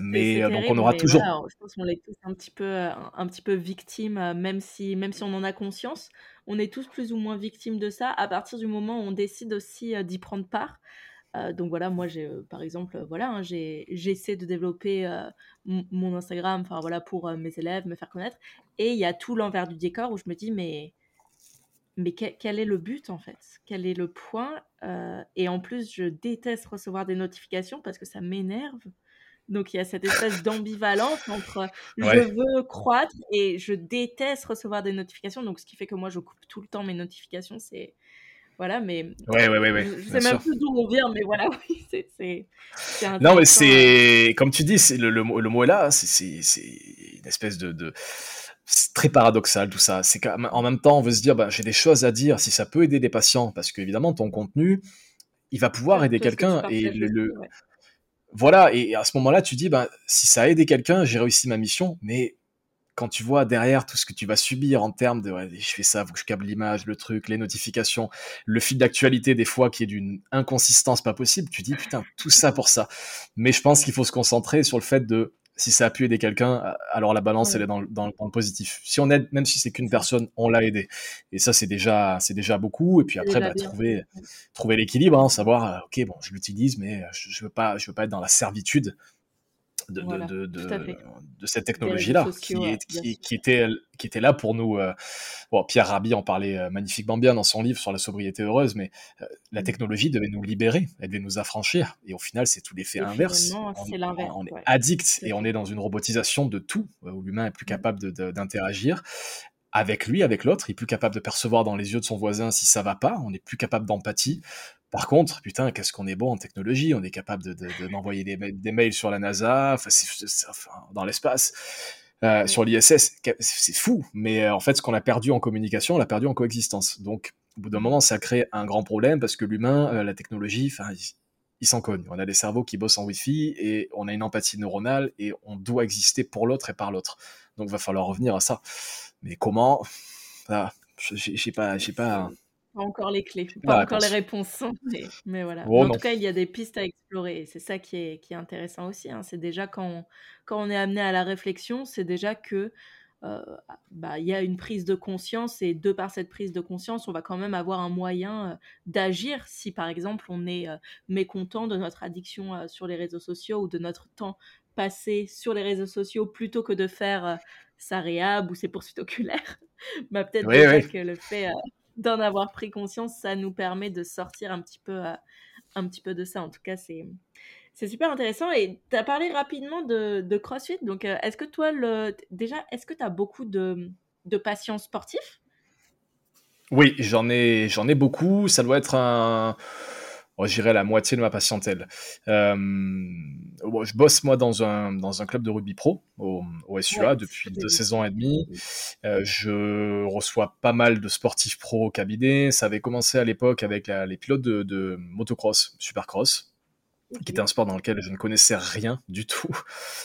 Mais euh, donc on aura toujours. je pense qu'on est tous un petit peu, euh, un petit peu victimes, euh, même si, même si on en a conscience on est tous plus ou moins victimes de ça à partir du moment où on décide aussi euh, d'y prendre part. Euh, donc voilà, moi j'ai euh, par exemple, voilà, hein, j'essaie de développer mon Instagram, enfin voilà, pour mes élèves, me faire connaître. Et il y a tout l'envers du décor où je me dis mais mais quel est le but en fait? Quel est le point? Et en plus, je déteste recevoir des notifications parce que ça m'énerve. Donc il y a cette espèce d'ambivalence entre je veux croître et je déteste recevoir des notifications. Donc ce qui fait que moi je coupe tout le temps mes notifications. C'est voilà, mais ouais, ouais, ouais, je, sais même plus d'où on vient, mais voilà, oui, c'est non, mais c'est comme tu dis, c'est le, le, mot est là. C'est une espèce de, de c'est très paradoxal tout ça. C'est qu'en même temps, on veut se dire, bah, j'ai des choses à dire, si ça peut aider des patients, parce qu'évidemment, ton contenu, il va pouvoir aider quelqu'un. Et le, voilà, et à ce moment-là, tu dis, bah, si ça a aidé quelqu'un, j'ai réussi ma mission, mais quand tu vois derrière tout ce que tu vas subir en termes de je fais ça, faut que je câble l'image, le truc, les notifications, le fil d'actualité des fois qui est d'une inconsistance pas possible, tu dis putain, tout ça pour ça. Mais je pense qu'il faut se concentrer sur le fait de si ça a pu aider quelqu'un, euh, alors la balance, elle est dans, le positif. Si on aide, même si c'est qu'une personne, on l'a aidé. Et ça, c'est déjà, c'est déjà beaucoup. Et puis après, bah, trouver, trouver l'équilibre, hein, savoir, euh, ok, bon, je l'utilise, mais je, je veux pas, je veux pas être dans la servitude de, de, cette technologie-là, qui, qui, était, qui était là pour nous. Euh, bon, Pierre Rabhi en parlait euh, magnifiquement bien dans son livre sur la sobriété heureuse, mais euh, la mmh. technologie devait nous libérer, elle devait nous affranchir. Et au final, c'est tout l'effet inverse. On, on, est addict et on est dans une robotisation de tout, où l'humain est plus mmh. capable d'interagir avec lui, avec l'autre, il est plus capable de percevoir dans les yeux de son voisin si ça va pas, on est plus capable d'empathie. Par contre, putain, qu'est-ce qu'on est bon en technologie, on est capable de, m'envoyer des, mails sur la NASA, dans l'espace, euh, sur l'ISS, c'est fou. Mais euh, en fait, ce qu'on a perdu en communication, on l'a perdu en coexistence. Donc, au bout d'un moment, ça crée un grand problème parce que l'humain, euh, la technologie, enfin, il, s'en cogne. On a des cerveaux qui bossent en Wi-Fi et on a une empathie neuronale et on doit exister pour l'autre et par l'autre. Donc, il va falloir revenir à ça. Mais comment? Ah, J'ai pas, j'ai pas. Pas encore les clés, pas encore les réponses. Mais, voilà. en tout cas, il y a des pistes à explorer. c'est ça qui est, qui est intéressant aussi. Hein. C'est déjà quand on, quand on est amené à la réflexion, c'est déjà que euh, bah, il y a une prise de conscience et de par cette prise de conscience, on va quand même avoir un moyen euh, d'agir si par exemple on est euh, mécontent de notre addiction sur les réseaux sociaux ou de notre temps passé sur les réseaux sociaux plutôt que de faire sa réhab ou ses poursuites oculaires. bah, peut-être que le fait d'en avoir pris conscience, ça nous permet de sortir un petit peu, euh, un petit peu de ça. En tout cas, c'est, c'est super intéressant. Et tu as parlé rapidement de, de CrossFit. Donc, euh, est-ce que toi, le, déjà, est-ce que tu as beaucoup de, de patients sportifs Oui, j'en ai, j'en ai beaucoup. Ça doit être un je dirais la moitié de ma patientèle. Euh, je bosse moi dans un, dans un club de rugby pro au, SUA depuis deux saisons et demie. Euh, je reçois pas mal de sportifs pro au cabinet. Ça avait commencé à l'époque avec les pilotes de, de motocross, supercross, qui était un sport dans lequel je ne connaissais rien du tout.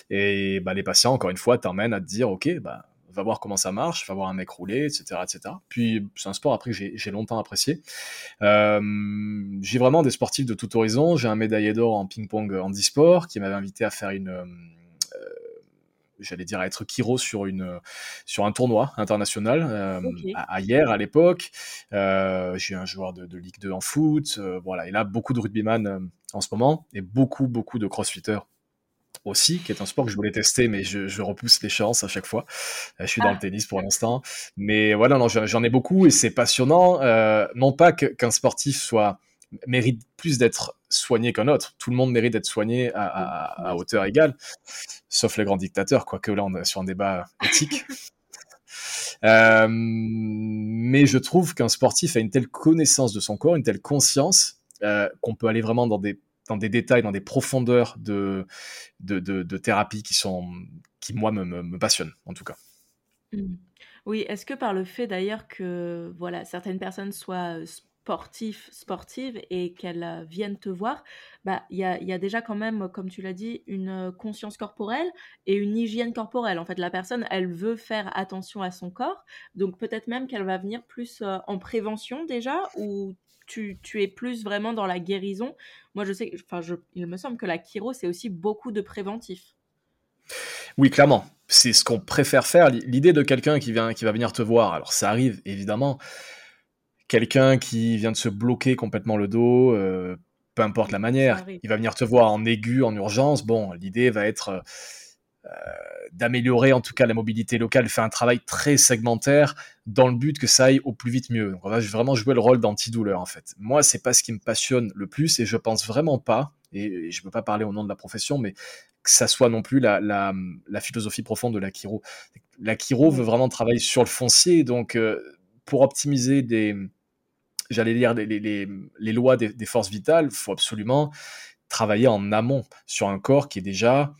Et bah, les patients, encore une fois, t'emmènent à te dire, ok, bah, va voir comment ça marche, va voir un mec rouler, etc., etc. Puis c'est un sport après que j'ai longtemps apprécié. Euh, j'ai vraiment des sportifs de tout horizon. J'ai un médaillé d'or en ping-pong handisport qui m'avait invité à faire une j'allais dire à être Kiro sur une sur un tournoi international euh, à, hier à l'époque. Euh, j'ai un joueur de, de, Ligue 2 en foot, euh, voilà. Et là beaucoup de rugbyman en ce moment et beaucoup beaucoup de crossfitters aussi, qui est un sport que je voulais tester, mais je, je repousse l'échéance à chaque fois. je suis dans le ah. tennis pour l'instant, mais voilà, non, j'en ai beaucoup et c'est passionnant. non pas qu'un sportif soit mérite plus d'être soigné qu'un autre. Tout le monde mérite d'être soigné à, hauteur égale, sauf les grands dictateurs, quoique là on est sur un débat éthique. Euh, mais je trouve qu'un sportif a une telle connaissance de son corps, une telle conscience, euh, qu'on peut aller vraiment dans des, dans des détails, dans des profondeurs de, de, thérapie qui, sont, qui moi, me, me, passionnent, en tout cas. Mmh. Oui, est-ce que par le fait d'ailleurs que voilà certaines personnes soient sportif, sportive et qu'elles euh, viennent te voir, bah il y a, y a, déjà quand même, comme tu l'as dit, une euh, conscience corporelle et une hygiène corporelle. En fait, la personne, elle veut faire attention à son corps, donc peut-être même qu'elle va venir plus euh, en prévention déjà, ou tu, tu, es plus vraiment dans la guérison. Moi, je sais, enfin, je, il me semble que la chiro, c'est aussi beaucoup de préventif. Oui, clairement. C'est ce qu'on préfère faire. L'idée de quelqu'un qui, vient, qui va venir te voir, alors ça arrive évidemment, quelqu'un qui vient de se bloquer complètement le dos, euh, peu importe la manière, il va venir te voir en aigu, en urgence. Bon, l'idée va être euh, d'améliorer en tout cas la mobilité locale, faire un travail très segmentaire dans le but que ça aille au plus vite mieux. Donc on va vraiment jouer le rôle d'antidouleur en fait. Moi, c'est pas ce qui me passionne le plus et je pense vraiment pas, et, je ne peux pas parler au nom de la profession, mais que ça soit non plus la, la, philosophie profonde de la chiro. La chiro veut vraiment travailler sur le foncier, donc euh, pour optimiser des, j'allais lire les, lois des, forces vitales, il faut absolument travailler en amont sur un corps qui est déjà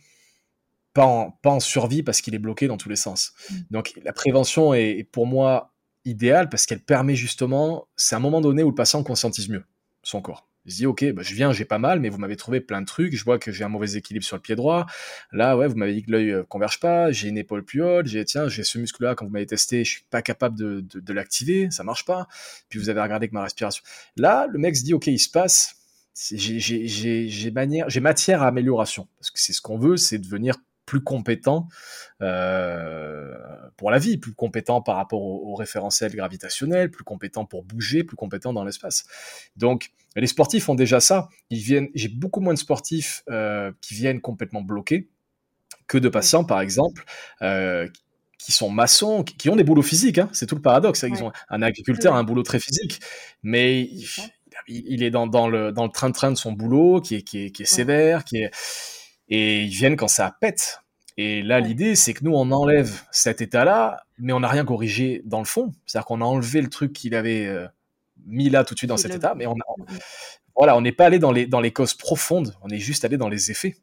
pas en, pas en survie parce qu'il est bloqué dans tous les sens. Mm. Donc la prévention est, pour moi idéale parce qu'elle permet justement, c'est un moment donné où le patient conscientise mieux son corps. Je dis, ok, bah, je viens, j'ai pas mal, mais vous m'avez trouvé plein de trucs. Je vois que j'ai un mauvais équilibre sur le pied droit. Là, ouais, vous m'avez dit que l'œil euh, converge pas. J'ai une épaule plus haute. J'ai, tiens, j'ai ce muscle-là, quand vous m'avez testé, je suis pas capable de, de, l'activer. Ça marche pas. Puis vous avez regardé avec ma respiration. Là, le mec se dit, ok, il se passe. J'ai matière à amélioration. Parce que c'est ce qu'on veut, c'est devenir plus compétent euh, pour la vie, plus compétent par rapport au, référentiel gravitationnel, plus compétent pour bouger, plus compétent dans l'espace. Donc, les sportifs ont déjà ça. Ils viennent. J'ai beaucoup moins de sportifs euh, qui viennent complètement bloqués que de patients, par exemple, euh, qui sont maçons, qui ont des boulots physiques. Hein. C'est tout le paradoxe. Ils ont un agriculteur a un boulot très physique, mais il, est dans, dans le dans le train-train de son boulot, qui est, qui est, qui est sévère, qui est et ils viennent quand ça pète. Et là, l'idée, c'est que nous, on enlève cet état-là, mais on n'a rien corrigé dans le fond. C'est-à-dire qu'on a enlevé le truc qu'il avait euh, mis là tout de suite dans cet état, mais on voilà, on n'est pas allé dans les, dans les causes profondes, on est juste allé dans les effets.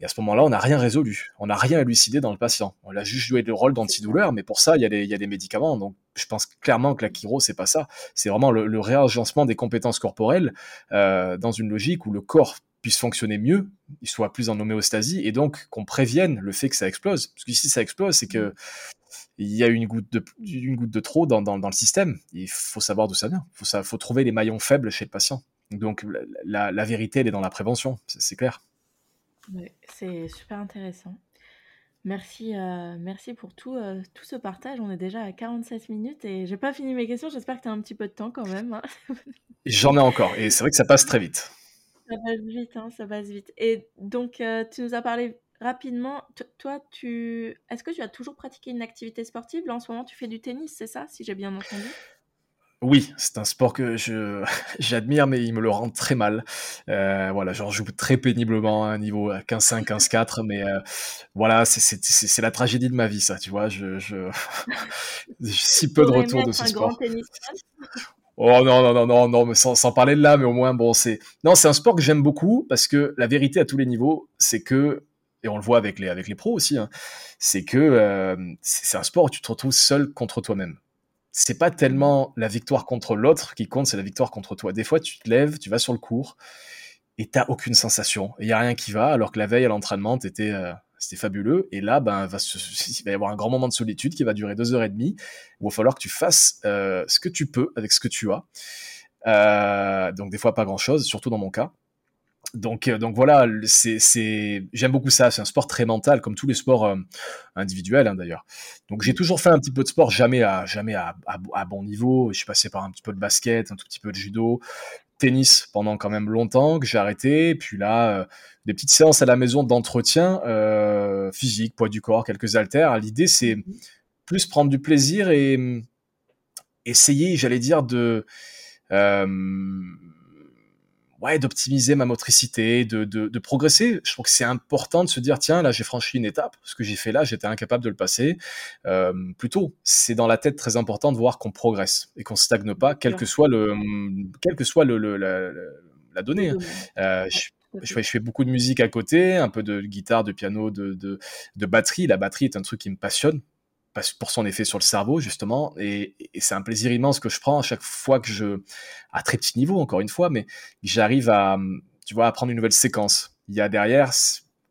Et à ce moment-là, on n'a rien résolu, on n'a rien élucidé dans le patient. On a juste joué le rôle d'antidouleur, mais pour ça, il y, a des, il y a des médicaments. Donc, je pense clairement que la chiro, c'est pas ça. C'est vraiment le, réagencement des compétences corporelles euh, dans une logique où le corps puisse fonctionner mieux, il soit plus en homéostasie, et donc qu'on prévienne le fait que ça explose. Parce que si ça explose, c'est que il y a une goutte de, une goutte de trop dans, dans, le système. Il faut savoir d'où ça vient. Il faut, faut trouver les maillons faibles chez le patient. Donc la, la, vérité, elle est dans la prévention, c'est clair. c'est super intéressant. Merci, euh, merci pour tout, euh, tout ce partage. On est déjà à 47 minutes et j'ai pas fini mes questions. J'espère que tu as un petit peu de temps quand même. Hein. J'en ai encore et c'est vrai que ça passe très vite. Ça passe vite, hein, ça passe vite. Et donc, euh, tu nous as parlé rapidement. toi, tu, est-ce que tu as toujours pratiqué une activité sportive? Là, en ce moment, tu fais du tennis, c'est ça, si j'ai bien entendu? Oui, c'est un sport que je j'admire, mais il me le rend très mal. Euh, voilà, j'en joue très péniblement à un niveau 15-5, 15-4, mais euh, voilà, c'est la tragédie de ma vie, ça, tu vois. Je, je... si peu de retour de ce sport. Oh non, non, non, non, non, sans, sans parler de là, mais au moins, bon, c'est. Non, c'est un sport que j'aime beaucoup parce que la vérité à tous les niveaux, c'est que, et on le voit avec les, avec les pros aussi, hein, c'est que euh, c'est un sport où tu te retrouves seul contre toi-même. C'est pas tellement la victoire contre l'autre qui compte, c'est la victoire contre toi. Des fois, tu te lèves, tu vas sur le cours et t'as aucune sensation. Il y a rien qui va, alors que la veille à l'entraînement, t'étais. Euh, c'était fabuleux. Et là, ben, va il va y avoir un grand moment de solitude qui va durer deux heures et demie, il va falloir que tu fasses euh, ce que tu peux avec ce que tu as. Euh, donc des fois pas grand-chose, surtout dans mon cas. Donc, euh, donc voilà, c'est, j'aime beaucoup ça. C'est un sport très mental, comme tous les sports individuels hein, d'ailleurs. Donc j'ai toujours fait un petit peu de sport, jamais à jamais à, à, bon niveau. Je suis passé par un petit peu de basket, un tout petit peu de judo, tennis pendant quand même longtemps que j'ai arrêté. Puis là, euh, des petites séances à la maison d'entretien physique, poids du corps, quelques haltères. L'idée c'est plus prendre du plaisir et hum, essayer, j'allais dire de ouais, d'optimiser ma motricité, de, de, de, progresser. Je trouve que c'est important de se dire, tiens, là, j'ai franchi une étape. Ce que j'ai fait là, j'étais incapable de le passer. Euh, plutôt, c'est dans la tête très important de voir qu'on progresse et qu'on stagne pas, quel que soit le, quel que soit le, le la, la, donnée. Hein. Euh, je, je, fais, je, fais, beaucoup de musique à côté, un peu de guitare, de piano, de, de, de batterie. La batterie est un truc qui me passionne pour son effet sur le cerveau justement et, c'est un plaisir immense que je prends à chaque fois que je à très petit niveau encore une fois mais j'arrive à tu vois à prendre une nouvelle séquence. Il y a derrière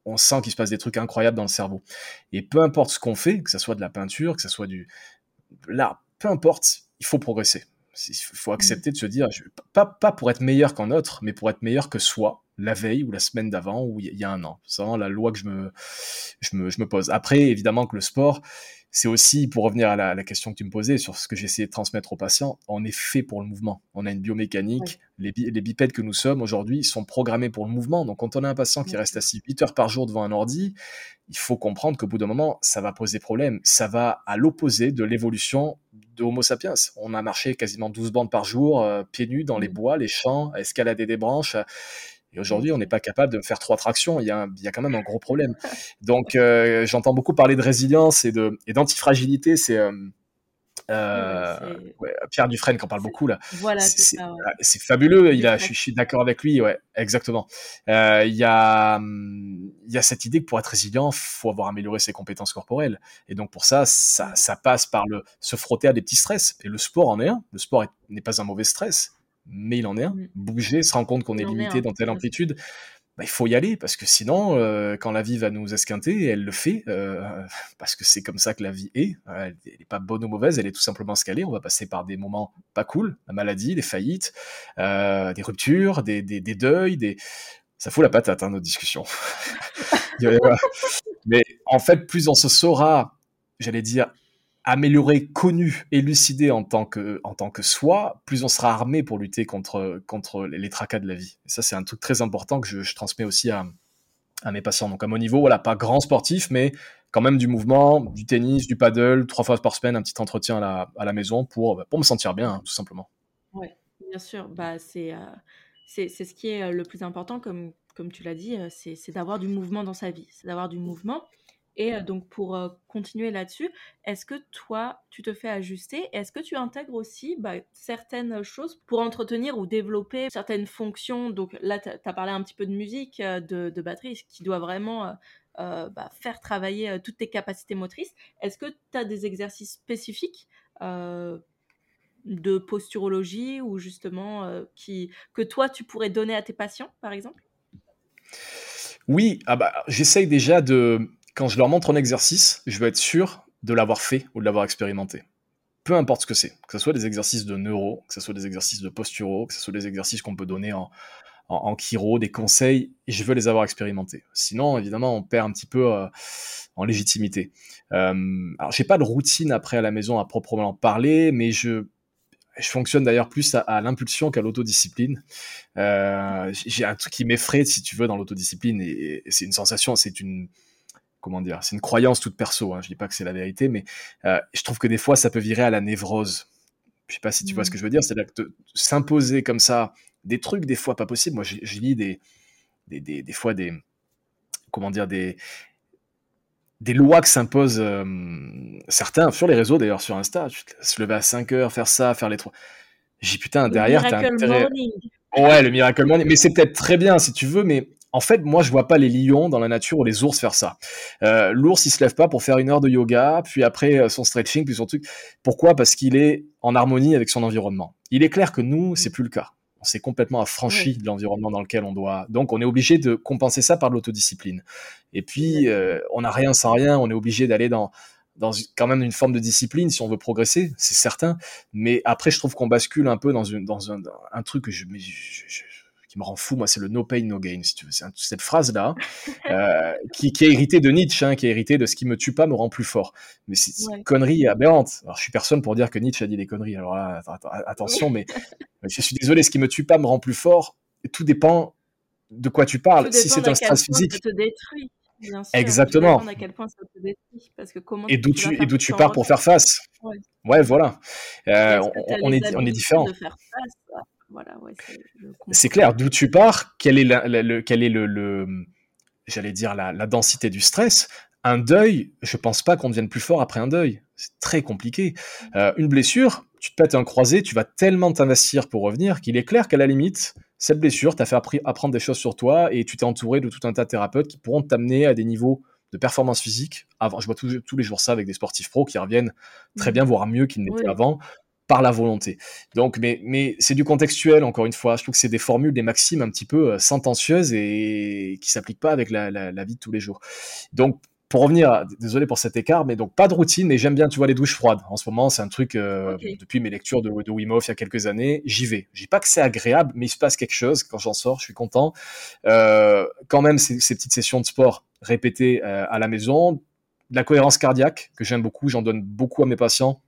on sent qu'il se passe des trucs incroyables dans le cerveau. Et peu importe ce qu'on fait que ce soit de la peinture que ce soit du là peu importe il faut progresser. Il faut accepter de se dire pas pas pour être meilleur qu'en autre mais pour être meilleur que soi la veille ou la semaine d'avant ou il y a un an. C'est vraiment la loi que je me, je me je me pose. Après évidemment que le sport c'est aussi, pour revenir à la, question que tu me posais sur ce que j'essaie de transmettre aux patients, on est fait pour le mouvement. On a une biomécanique. Les, bipèdes que nous sommes aujourd'hui sont programmés pour le mouvement. Donc, quand on a un patient qui reste assis 8 heures par jour devant un ordi, il faut comprendre qu'au bout d'un moment, ça va poser problème. Ça va à l'opposé de l'évolution de Homo sapiens. On a marché quasiment 12 bandes par jour, euh, pieds nus dans les bois, les champs, à escalader des branches. Et aujourd'hui, on n'est pas capable de me faire trois tractions. Il y a, il y a quand même un gros problème. Donc, euh, j'entends beaucoup parler de résilience et de et d'antifragilité. C'est euh, euh, ouais, Pierre Dufresne qui en parle beaucoup là. Voilà, c'est ouais. fabuleux. Il a, je, suis d'accord avec lui. Ouais, exactement. Euh, il y a, il y a cette idée que pour être résilient, faut avoir amélioré ses compétences corporelles. Et donc pour ça, ça, ça passe par le se frotter à des petits stress. Et le sport en est un. Le sport n'est pas un mauvais stress mais il en est un. Mmh. Bouger, se rendre compte qu'on est limité dans telle amplitude, bah, il faut y aller parce que sinon, euh, quand la vie va nous esquinter, elle le fait euh, parce que c'est comme ça que la vie est. Elle n'est pas bonne ou mauvaise, elle est tout simplement est. On va passer par des moments pas cool, la maladie, les faillites, euh, des ruptures, des, des, des, deuils, des... ça fout la patate hein, nos discussions. mais en fait, plus on se saura, j'allais dire, amélioré, connu, élucidé en tant que, en tant que soi, plus on sera armé pour lutter contre, contre les tracas de la vie. Et ça, c'est un truc très important que je, transmets aussi à, à, mes patients. Donc à mon niveau, voilà, pas grand sportif, mais quand même du mouvement, du tennis, du paddle, trois fois par semaine, un petit entretien à la, à la maison pour, pour me sentir bien, hein, tout simplement. Oui, bien sûr. Bah, c'est, euh, c'est, c'est ce qui est euh, le plus important, comme, comme tu l'as dit, euh, c'est d'avoir du mouvement dans sa vie. C'est d'avoir du mouvement. Et donc, pour continuer là-dessus, est-ce que toi, tu te fais ajuster? Est-ce que tu intègres aussi bah, certaines choses pour entretenir ou développer certaines fonctions? Donc là, tu as parlé un petit peu de musique, de, de batterie, qui doit vraiment bah, faire travailler toutes tes capacités motrices. Est-ce que tu as des exercices spécifiques de posturologie ou justement qui, que toi, tu pourrais donner à tes patients, par exemple? Oui, ah bah, j'essaye déjà de, quand je leur montre un exercice, je veux être sûr de l'avoir fait ou de l'avoir expérimenté. Peu importe ce que c'est, que ce soit des exercices de neuro, que ce soit des exercices de posturaux, que ce soit des exercices qu'on peut donner en, en, chiro, des conseils, je veux les avoir expérimentés. Sinon, évidemment, on perd un petit peu euh, en légitimité. Euh, alors, j'ai pas de routine après à la maison à proprement parler, mais je, je fonctionne d'ailleurs plus à, l'impulsion qu'à l'autodiscipline. Euh, j'ai un truc qui m'effraie, si tu veux, dans l'autodiscipline, et c'est une sensation, c'est une comment dire, c'est une croyance toute perso. Hein, je dis pas que c'est la vérité, mais euh, je trouve que des fois ça peut virer à la névrose. Je sais pas si tu vois ce mmh. que je veux dire. C'est-à-dire que s'imposer comme ça des trucs des fois pas possibles. Moi, je, lis des, des, des, des, fois des comment dire des des lois que s'imposent euh, certains sur les réseaux d'ailleurs sur Insta. Se lever à 5 heures, faire ça, faire les trois. J'ai putain derrière t'as intérêt. Ouais, le miracle morning. Mais c'est peut-être très bien si tu veux, mais en fait, moi, je vois pas les lions dans la nature ou les ours faire ça. Euh, L'ours, il se lève pas pour faire une heure de yoga, puis après euh, son stretching, puis son truc. Pourquoi? Parce qu'il est en harmonie avec son environnement. Il est clair que nous, c'est plus le cas. On s'est complètement affranchi de l'environnement dans lequel on doit. Donc, on est obligé de compenser ça par l'autodiscipline. Et puis, euh, on n'a rien sans rien. On est obligé d'aller dans, dans quand même une forme de discipline si on veut progresser, c'est certain. Mais après, je trouve qu'on bascule un peu dans, une, dans un, un truc que je, je, qui me rend fou, moi, c'est le no pain, no gain, si tu veux. C'est cette phrase-là, euh, qui, qui, est héritée de Nietzsche, hein, qui est héritée de ce qui me tue pas me rend plus fort. Mais c'est une connerie aberrante. Alors, je suis personne pour dire que Nietzsche a dit des conneries. Alors là, attention, mais je suis désolé, ce qui me tue pas me rend plus fort. Tout dépend de quoi tu parles. Si c'est un stress physique. Ça te détruit. Bien sûr, Exactement. À quel point ça te détruit, parce que comment et d'où tu, et d'où tu pars pour faire face. Ouais, ouais voilà. Euh, on, on, est, on est différent. C'est clair. D'où tu pars Quel est, le, quel est le, j'allais dire la, densité du stress Un deuil, je pense pas qu'on devienne plus fort après un deuil. C'est très compliqué. Mm. Euh, une blessure, tu te pètes un croisé, tu vas tellement t'investir pour revenir qu'il est clair qu'à la limite, cette blessure t'a fait apprendre des choses sur toi et tu t'es entouré de tout un tas de thérapeutes qui pourront t'amener à des niveaux de performance physique. Avant, je vois tous, les jours ça avec des sportifs pros qui reviennent très mm. bien, voire mieux qu'ils n'étaient avant, par la volonté. Donc, mais, mais c'est du contextuel, encore une fois. Je trouve que c'est des formules, des maximes un petit peu euh, sentencieuses et qui s'appliquent pas avec la, la, vie de tous les jours. Donc, pour revenir, désolé pour cet écart, mais donc pas de routine, mais j'aime bien, tu vois, les douches froides. En ce moment, c'est un truc, euh, depuis mes lectures de, de Wim Hof il y a quelques années, j'y vais. Je dis pas que c'est agréable, mais il se passe quelque chose. Quand j'en sors, je suis content. Euh, quand même, ces, ces, petites sessions de sport répétées euh, à la maison, de la cohérence cardiaque, que j'aime beaucoup, j'en donne beaucoup à mes patients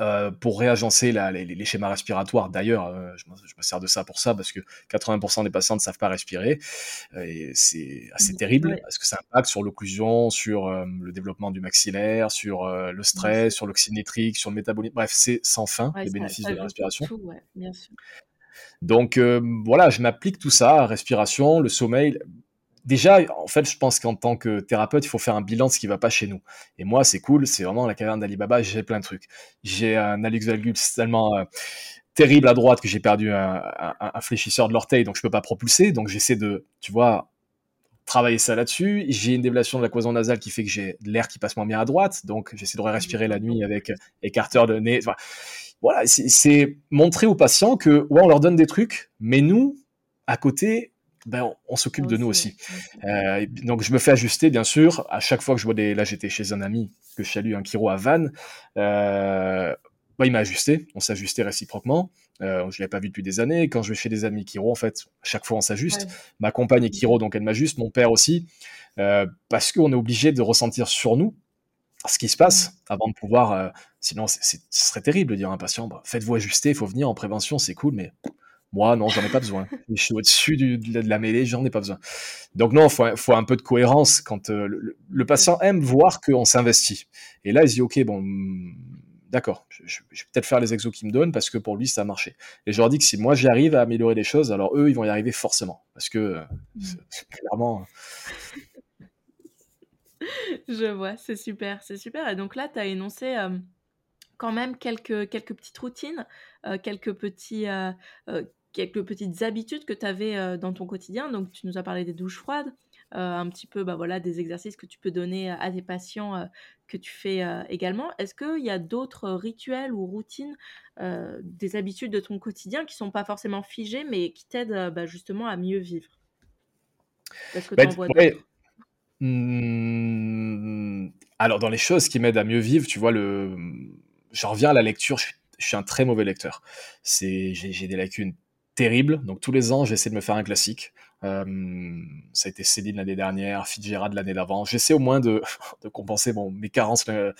euh, pour réagencer la, les, les, schémas respiratoires. D'ailleurs, euh, je, je, me sers de ça pour ça parce que 80% des patients ne savent pas respirer euh, et c'est assez terrible parce que ça impacte sur l'occlusion, sur le développement du maxillaire, sur le stress, sur l'oxymétrique, sur le métabolisme. Bref, c'est sans fin les bénéfices de la respiration. Tout, bien sûr. Donc voilà, je m'applique tout ça, respiration, le sommeil déjà, en fait, je pense qu'en tant que thérapeute, il faut faire un bilan de ce qui va pas chez nous. Et moi, c'est cool, c'est vraiment la caverne d'Alibaba, j'ai plein de trucs. J'ai un Alex valgus tellement euh, terrible à droite que j'ai perdu un, fléchisseur de l'orteil, donc je peux pas propulser. Donc j'essaie de, tu vois, travailler ça là-dessus. J'ai une déviation de la cloison nasale qui fait que j'ai de l'air qui passe moins bien à droite, donc j'essaie de respirer la nuit avec écarteur de nez. voilà, c'est montrer aux patients que, ouais, on leur donne des trucs, mais nous, à côté, ben, on, s'occupe de nous aussi. Euh, donc je me fais ajuster, bien sûr. À chaque fois que je vois des... Là, j'étais chez un ami que je salue, un Kiro à Vannes. Euh, ben, il m'a ajusté. On s'ajustait réciproquement. Euh, je l'avais pas vu depuis des années. Quand je vais chez des amis Kiro, en fait, chaque fois on s'ajuste. Ma compagne est Kiro, donc elle m'ajuste. Mon père aussi. Euh, parce qu'on est obligé de ressentir sur nous ce qui se passe avant de pouvoir... Sinon, ce serait terrible de dire à un patient, bah, faites-vous ajuster, il faut venir en prévention, c'est cool, mais moi, non, j'en ai pas besoin. Je suis au-dessus de la mêlée, j'en ai pas besoin. Donc non, faut, faut un peu de cohérence quand euh, le, patient aime voir qu'on s'investit. Et là, il se dit, ok, bon, hmm, d'accord, je, je, vais peut-être faire les exos qu'il me donne parce que pour lui, ça a marché. Et je leur dis que si moi j'arrive à améliorer les choses, alors eux, ils vont y arriver forcément. Parce que euh, mm. clairement. je vois, c'est super, c'est super. Et donc là, tu as énoncé euh, quand même quelques, quelques petites routines, quelques petits quelques petites habitudes que tu avais euh, dans ton quotidien. Donc, tu nous as parlé des douches froides, euh, un petit peu bah, voilà, des exercices que tu peux donner à tes patients euh, que tu fais également. Est-ce qu'il y a d'autres rituels ou routines, des habitudes de ton quotidien qui sont pas forcément figées, mais qui t'aident bah, justement à mieux vivre? Est-ce que bah, tu en vois d'autres mmh, alors, dans les choses qui m'aident à mieux vivre, tu vois, le... j'en reviens à la lecture. Je suis, un très mauvais lecteur. C'est, j'ai des lacunes terrible. Donc tous les ans, j'essaie de me faire un classique. Euh, ça a été Céline l'année dernière, Fitzgerald l'année d'avant. J'essaie au moins de, de compenser bon, mes carences euh,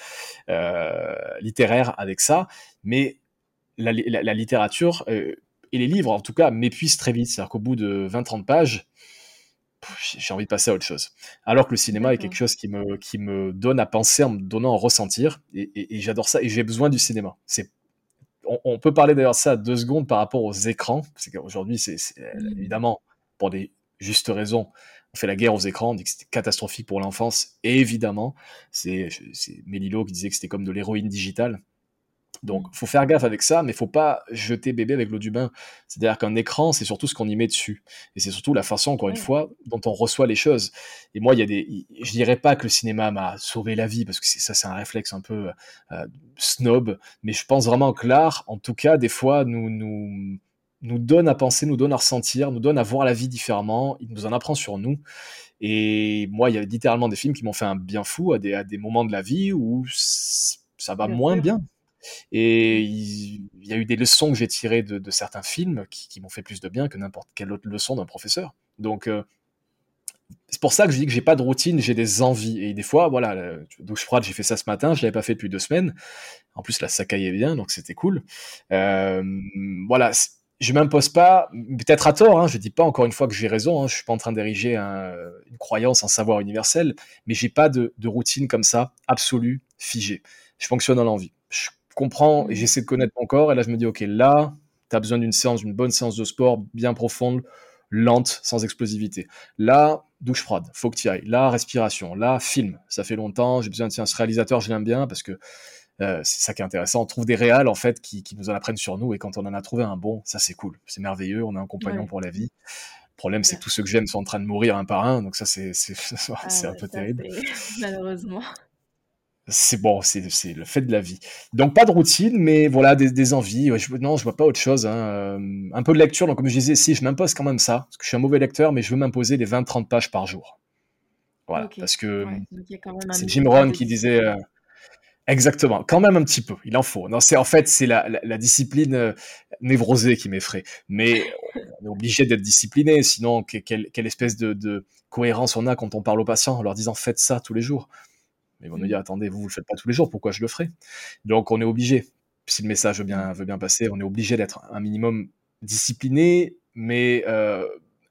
euh, littéraires avec ça. Mais la, la, littérature euh, et les livres, en tout cas, m'épuisent très vite. C'est-à-dire qu'au bout de 20-30 pages, j'ai envie de passer à autre chose. Alors que le cinéma est quelque chose qui me, qui me donne à penser en me donnant à ressentir. Et, et, et j'adore ça. Et j'ai besoin du cinéma. C'est on, peut parler d'ailleurs de ça deux secondes par rapport aux écrans. C'est qu'aujourd'hui, c'est mmh. évidemment, pour des justes raisons, on fait la guerre aux écrans, on dit que c'était catastrophique pour l'enfance. Et évidemment, c'est Mélilo qui disait que c'était comme de l'héroïne digitale. Donc, faut faire gaffe avec ça, mais faut pas jeter bébé avec l'eau du bain. C'est-à-dire qu'un écran, c'est surtout ce qu'on y met dessus. Et c'est surtout la façon, encore une fois, dont on reçoit les choses. Et moi, il y a des, je dirais pas que le cinéma m'a sauvé la vie, parce que ça, c'est un réflexe un peu euh, snob, mais je pense vraiment que l'art, en tout cas, des fois, nous, nous, nous donne à penser, nous donne à ressentir, nous donne à voir la vie différemment, il nous en apprend sur nous. Et moi, il y a littéralement des films qui m'ont fait un bien fou à des, à des moments de la vie où ça va moins bien. Et il, y a eu des leçons que j'ai tirées de, certains films qui, m'ont fait plus de bien que n'importe quelle autre leçon d'un professeur. Donc, euh, c'est pour ça que je dis que j'ai pas de routine, j'ai des envies. Et des fois, voilà, douche froide, j'ai fait ça ce matin, je l'avais pas fait depuis deux semaines. En plus, là, ça caillait bien, donc c'était cool. Euh, voilà, je m'impose pas, peut-être à tort, hein, je dis pas encore une fois que j'ai raison, hein, je suis pas en train d'ériger une croyance en savoir universel, mais j'ai pas de, de, routine comme ça, absolue, figée. Je fonctionne dans l'envie. Je comprends et j'essaie de connaître mon corps, et là je me dis, ok, là, tu as besoin d'une séance, d'une bonne séance de sport bien profonde, lente, sans explosivité. Là, douche froide, faut que tu ailles. Là, respiration. Là, film. Ça fait longtemps, j'ai besoin de tiens, ce réalisateur, je l'aime bien parce que euh, c'est ça qui est intéressant. On trouve des réals en fait qui, nous en apprennent sur nous et quand on en a trouvé un bon, ça c'est cool, c'est merveilleux. On a un compagnon pour la vie. Le problème, c'est que tous ceux que j'aime sont en train de mourir un par un, donc ça c'est c'est ah un peu terrible. Malheureusement. C'est bon, c'est le fait de la vie. Donc pas de routine, mais voilà des, envies. je, non, je vois pas autre chose. Hein. Euh, un peu de lecture. Donc comme je disais, si je m'impose quand même ça, parce que je suis un mauvais lecteur, mais je veux m'imposer les 20-30 pages par jour. Voilà, parce que c'est Jim Rohn qui disait. Euh, exactement, quand même un petit peu, il en faut. Non, c'est en fait c'est la, la, discipline euh, névrosée qui m'effraie. Mais on est obligé d'être discipliné, sinon quelle, quelle espèce de, de, cohérence on a quand on parle aux patients en leur disant faites ça tous les jours. Mais ils vont nous dire, attendez, vous, vous le faites pas tous les jours, pourquoi je le ferai? Donc, on est obligé, si le message veut bien, veut bien passer, on est obligé d'être un minimum discipliné, mais euh,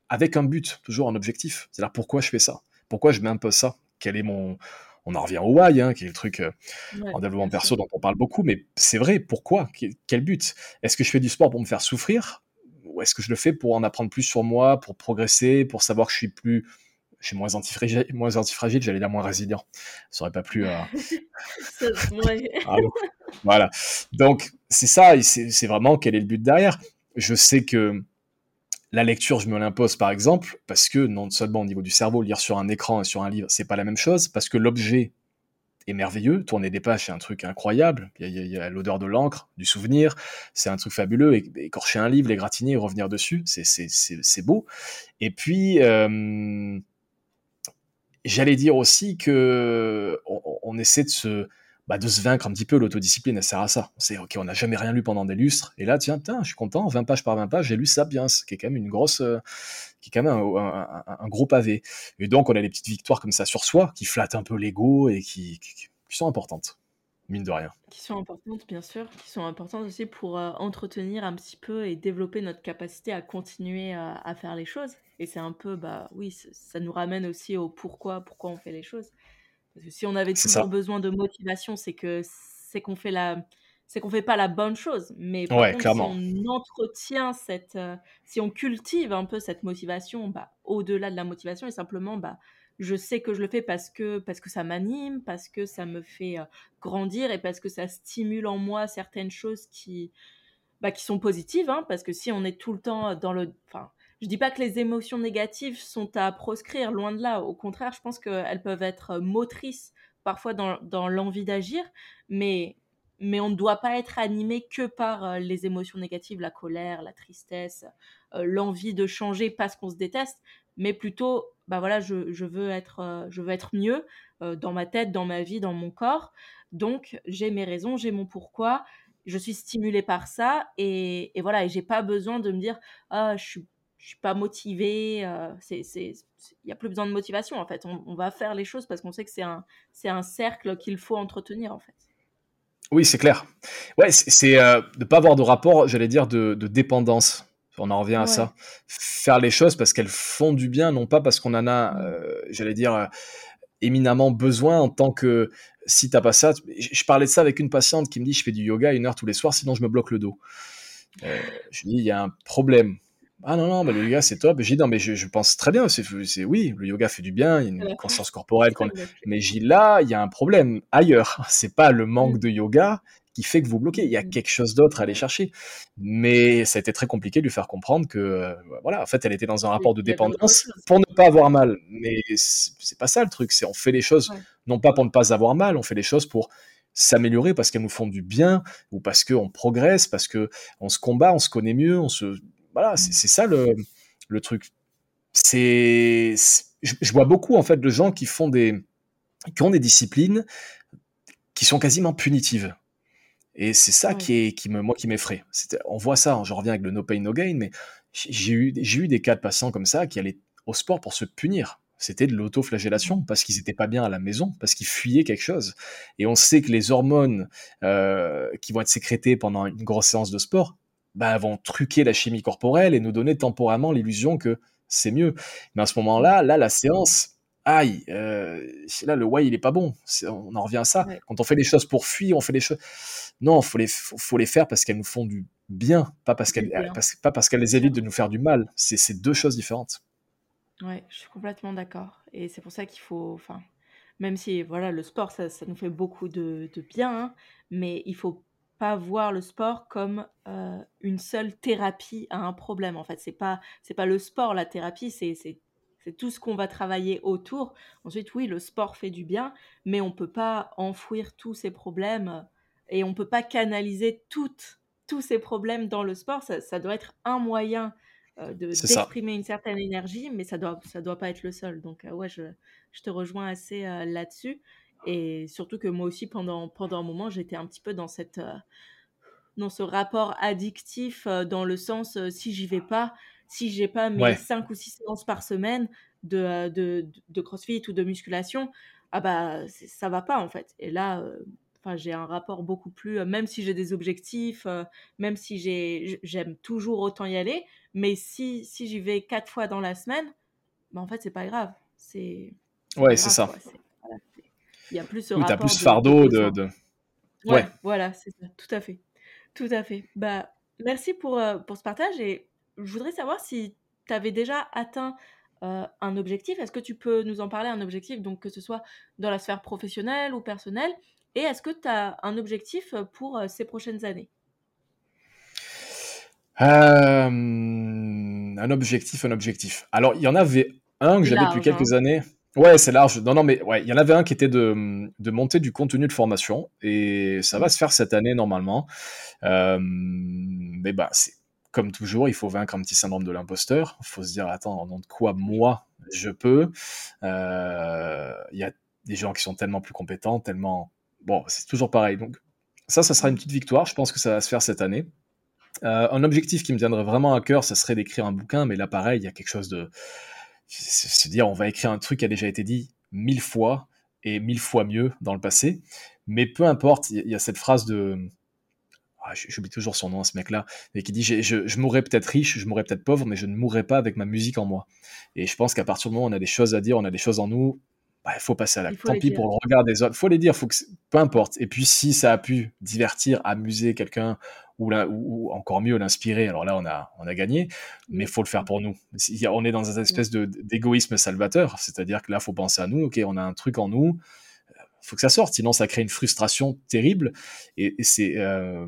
avec un but, toujours un objectif. C'est-à-dire, pourquoi je fais ça? Pourquoi je m'impose ça? Quel est mon... On en revient au why, hein, qui est le truc euh, en développement perso dont on parle beaucoup, mais c'est vrai, pourquoi? Quel but? Est-ce que je fais du sport pour me faire souffrir? Ou est-ce que je le fais pour en apprendre plus sur moi, pour progresser, pour savoir que je suis plus je suis moins antifragile, moins antifragile j'allais dire moins résilient. Ça aurait pas plu à. Ah voilà. Donc, c'est ça, c'est vraiment quel est le but derrière. Je sais que la lecture, je me l'impose par exemple, parce que non seulement au niveau du cerveau, lire sur un écran et sur un livre, c'est pas la même chose, parce que l'objet est merveilleux. Tourner des pages, c'est un truc incroyable. Il y a, l'odeur de l'encre, du souvenir, c'est un truc fabuleux. écorcher un livre, l'égratigner et revenir dessus, c'est beau. Et puis, euh, J'allais dire aussi que on, essaie de se, bah, de se vaincre un petit peu. L'autodiscipline, elle sert à ça. On sait, ok, on n'a jamais rien lu pendant des lustres. Et là, tiens, tiens, je suis content, 20 pages par 20 pages, j'ai lu Sapiens, qui est quand même une grosse, euh, qui est quand même un, gros pavé. Et donc, on a des petites victoires comme ça sur soi, qui flattent un peu l'ego et qui, qui, sont importantes mine de rien. Qui sont importantes, bien sûr, qui sont importantes aussi pour euh, entretenir un petit peu et développer notre capacité à continuer à faire les choses. Et c'est un peu, bah oui, ça nous ramène aussi au pourquoi, pourquoi on fait les choses. Parce que si on avait toujours besoin de motivation, c'est que c'est qu'on fait la, c'est qu'on fait pas la bonne chose. Mais par contre, si on entretient cette, euh, si on cultive un peu cette motivation, bah, au-delà de la motivation, et simplement, bah, je sais que je le fais parce que parce que ça m'anime, parce que ça me fait euh, grandir et parce que ça stimule en moi certaines choses qui, bah, qui sont positives. Hein, parce que si on est tout le temps dans le, enfin, je dis pas que les émotions négatives sont à proscrire, loin de là. Au contraire, je pense qu'elles peuvent être motrices parfois dans, l'envie d'agir, mais, mais on ne doit pas être animé que par euh, les émotions négatives, la colère, la tristesse, euh, l'envie de changer parce qu'on se déteste, mais plutôt, bah voilà, je, veux, être, euh, je veux être mieux dans ma tête, dans ma vie, dans mon corps. Donc, j'ai mes raisons, j'ai mon pourquoi, je suis stimulée par ça, et, et voilà, et j'ai pas besoin de me dire, ah, je suis suis pas motivée. Euh, c'est, il n'y a plus besoin de motivation en fait. On, va faire les choses parce qu'on sait que c'est un, c'est un cercle qu'il faut entretenir en fait. Oui, c'est clair. Ouais, c'est, euh, de ne pas avoir de rapport, j'allais dire, de, dépendance. On en revient à ça. Faire les choses parce qu'elles font du bien, non pas parce qu'on en a, euh, j'allais dire, éminemment besoin en tant que si t'as pas ça. Je, parlais de ça avec une patiente qui me dit je fais du yoga une heure tous les soirs, sinon je me bloque le dos. je lui dis il y a un problème ah non, non, le yoga c'est top. J'ai dit non, mais je, pense très bien. C'est, oui, le yoga fait du bien, il y a une conscience corporelle. Mais j'ai là, il y a un problème ailleurs. C'est pas le manque de yoga qui fait que vous bloquez. Il y a mm. quelque chose d'autre à aller chercher. Mais ça a été très compliqué de lui faire comprendre que, euh, voilà, en fait, elle était dans un rapport de dépendance pour ne pas avoir mal. Mais c'est pas ça le truc. C'est on fait les choses non pas pour ne pas avoir mal, on fait les choses pour s'améliorer parce qu'elles nous font du bien ou parce qu'on progresse, parce qu'on se combat, on se connaît mieux, on se voilà, c'est ça le, le truc. C'est, je, je vois beaucoup en fait de gens qui font des, qui ont des disciplines qui sont quasiment punitives. Et c'est ça qui, est, qui me, moi, qui m'effraie. On voit ça, hein, je reviens avec le no pain, no gain, mais j'ai eu, eu des cas de patients comme ça qui allaient au sport pour se punir. C'était de l'autoflagellation mmh. parce qu'ils n'étaient pas bien à la maison, parce qu'ils fuyaient quelque chose. Et on sait que les hormones euh, qui vont être sécrétées pendant une grosse séance de sport bah, vont truquer la chimie corporelle et nous donner temporairement l'illusion que c'est mieux. Mais à ce moment-là, là, la séance, aïe, euh, là, le why, il est pas bon. on en revient à ça. Quand on fait les choses pour fuir, on fait les choses. Non, faut les, faut, les faire parce qu'elles nous font du bien, pas parce qu'elles, pas parce qu'elles les évitent de nous faire du mal. C'est, deux choses différentes. Ouais, je suis complètement d'accord. Et c'est pour ça qu'il faut, enfin, même si voilà, le sport, ça, ça nous fait beaucoup de, de bien, hein, mais il faut pas voir le sport comme euh, une seule thérapie à un problème. En fait, c'est pas c'est pas le sport la thérapie, c'est c'est tout ce qu'on va travailler autour. Ensuite, oui, le sport fait du bien, mais on peut pas enfouir tous ces problèmes et on peut pas canaliser toutes, tous ces problèmes dans le sport. Ça, doit être un moyen euh, de d'exprimer une certaine énergie, mais ça doit ça doit pas être le seul. Donc euh, ouais, je, je, te rejoins assez euh, là-dessus. Et surtout que moi aussi, pendant, pendant un moment, j'étais un petit peu dans cette dans ce rapport addictif dans le sens si j'y vais pas, si j'ai pas mes 5 ou 6 séances par semaine de, de, de, crossfit ou de musculation, ah bah ça va pas en fait. Et là, enfin j'ai un rapport beaucoup plus, même si j'ai des objectifs, même si j'aime toujours autant y aller, mais si, si j'y vais 4 fois dans la semaine, bah en fait c'est pas grave. C'est ouais, c'est ça. Il y a plus ce oui, rapport. Plus fardeau de. de... Ouais, voilà, c'est ça, tout à fait. Tout à fait. Bah, merci pour, pour ce partage et je voudrais savoir si tu avais déjà atteint un objectif. Est-ce que tu peux nous en parler, un objectif, donc que ce soit dans la sphère professionnelle ou personnelle? Et est-ce que tu as un objectif pour ces prochaines années? Un objectif, un objectif. Alors, il y en avait un que j'avais depuis quelques hein. années. Ouais, c'est large. Non, non, mais ouais, il y en avait un qui était de, de monter du contenu de formation et ça va mmh. se faire cette année normalement. mais bah, c'est comme toujours, il faut vaincre un petit syndrome de l'imposteur. Il faut se dire, attends, en nom de quoi moi je peux? Euh, Il y a des gens qui sont tellement plus compétents, tellement. Bon, c'est toujours pareil. Donc, ça, ça sera une petite victoire. Je pense que ça va se faire cette année. Euh, un objectif qui me tiendrait vraiment à cœur, ça serait d'écrire un bouquin, mais là, pareil, il y a quelque chose de. C'est dire, on va écrire un truc qui a déjà été dit mille fois et mille fois mieux dans le passé. Mais peu importe, il y a cette phrase de ah, j'oublie toujours son nom, ce mec-là, mais qui dit je, je, mourrais peut-être riche, je mourrais peut-être pauvre, mais je ne mourrais pas avec ma musique en moi. Et je pense qu'à partir du moment où on a des choses à dire, on a des choses en nous, bah, il faut passer à l'acte. Tant pis pour le regard des autres, faut les dire, faut que peu importe. Et puis si ça a pu divertir, amuser quelqu'un ou, ou, encore mieux l'inspirer, alors là on a on a gagné, mais il faut le faire pour nous. On est dans une espèce d'égoïsme salvateur, c'est-à-dire que là faut penser à nous. Ok, on a un truc en nous faut que ça sorte, sinon ça crée une frustration terrible. Et, c'est euh,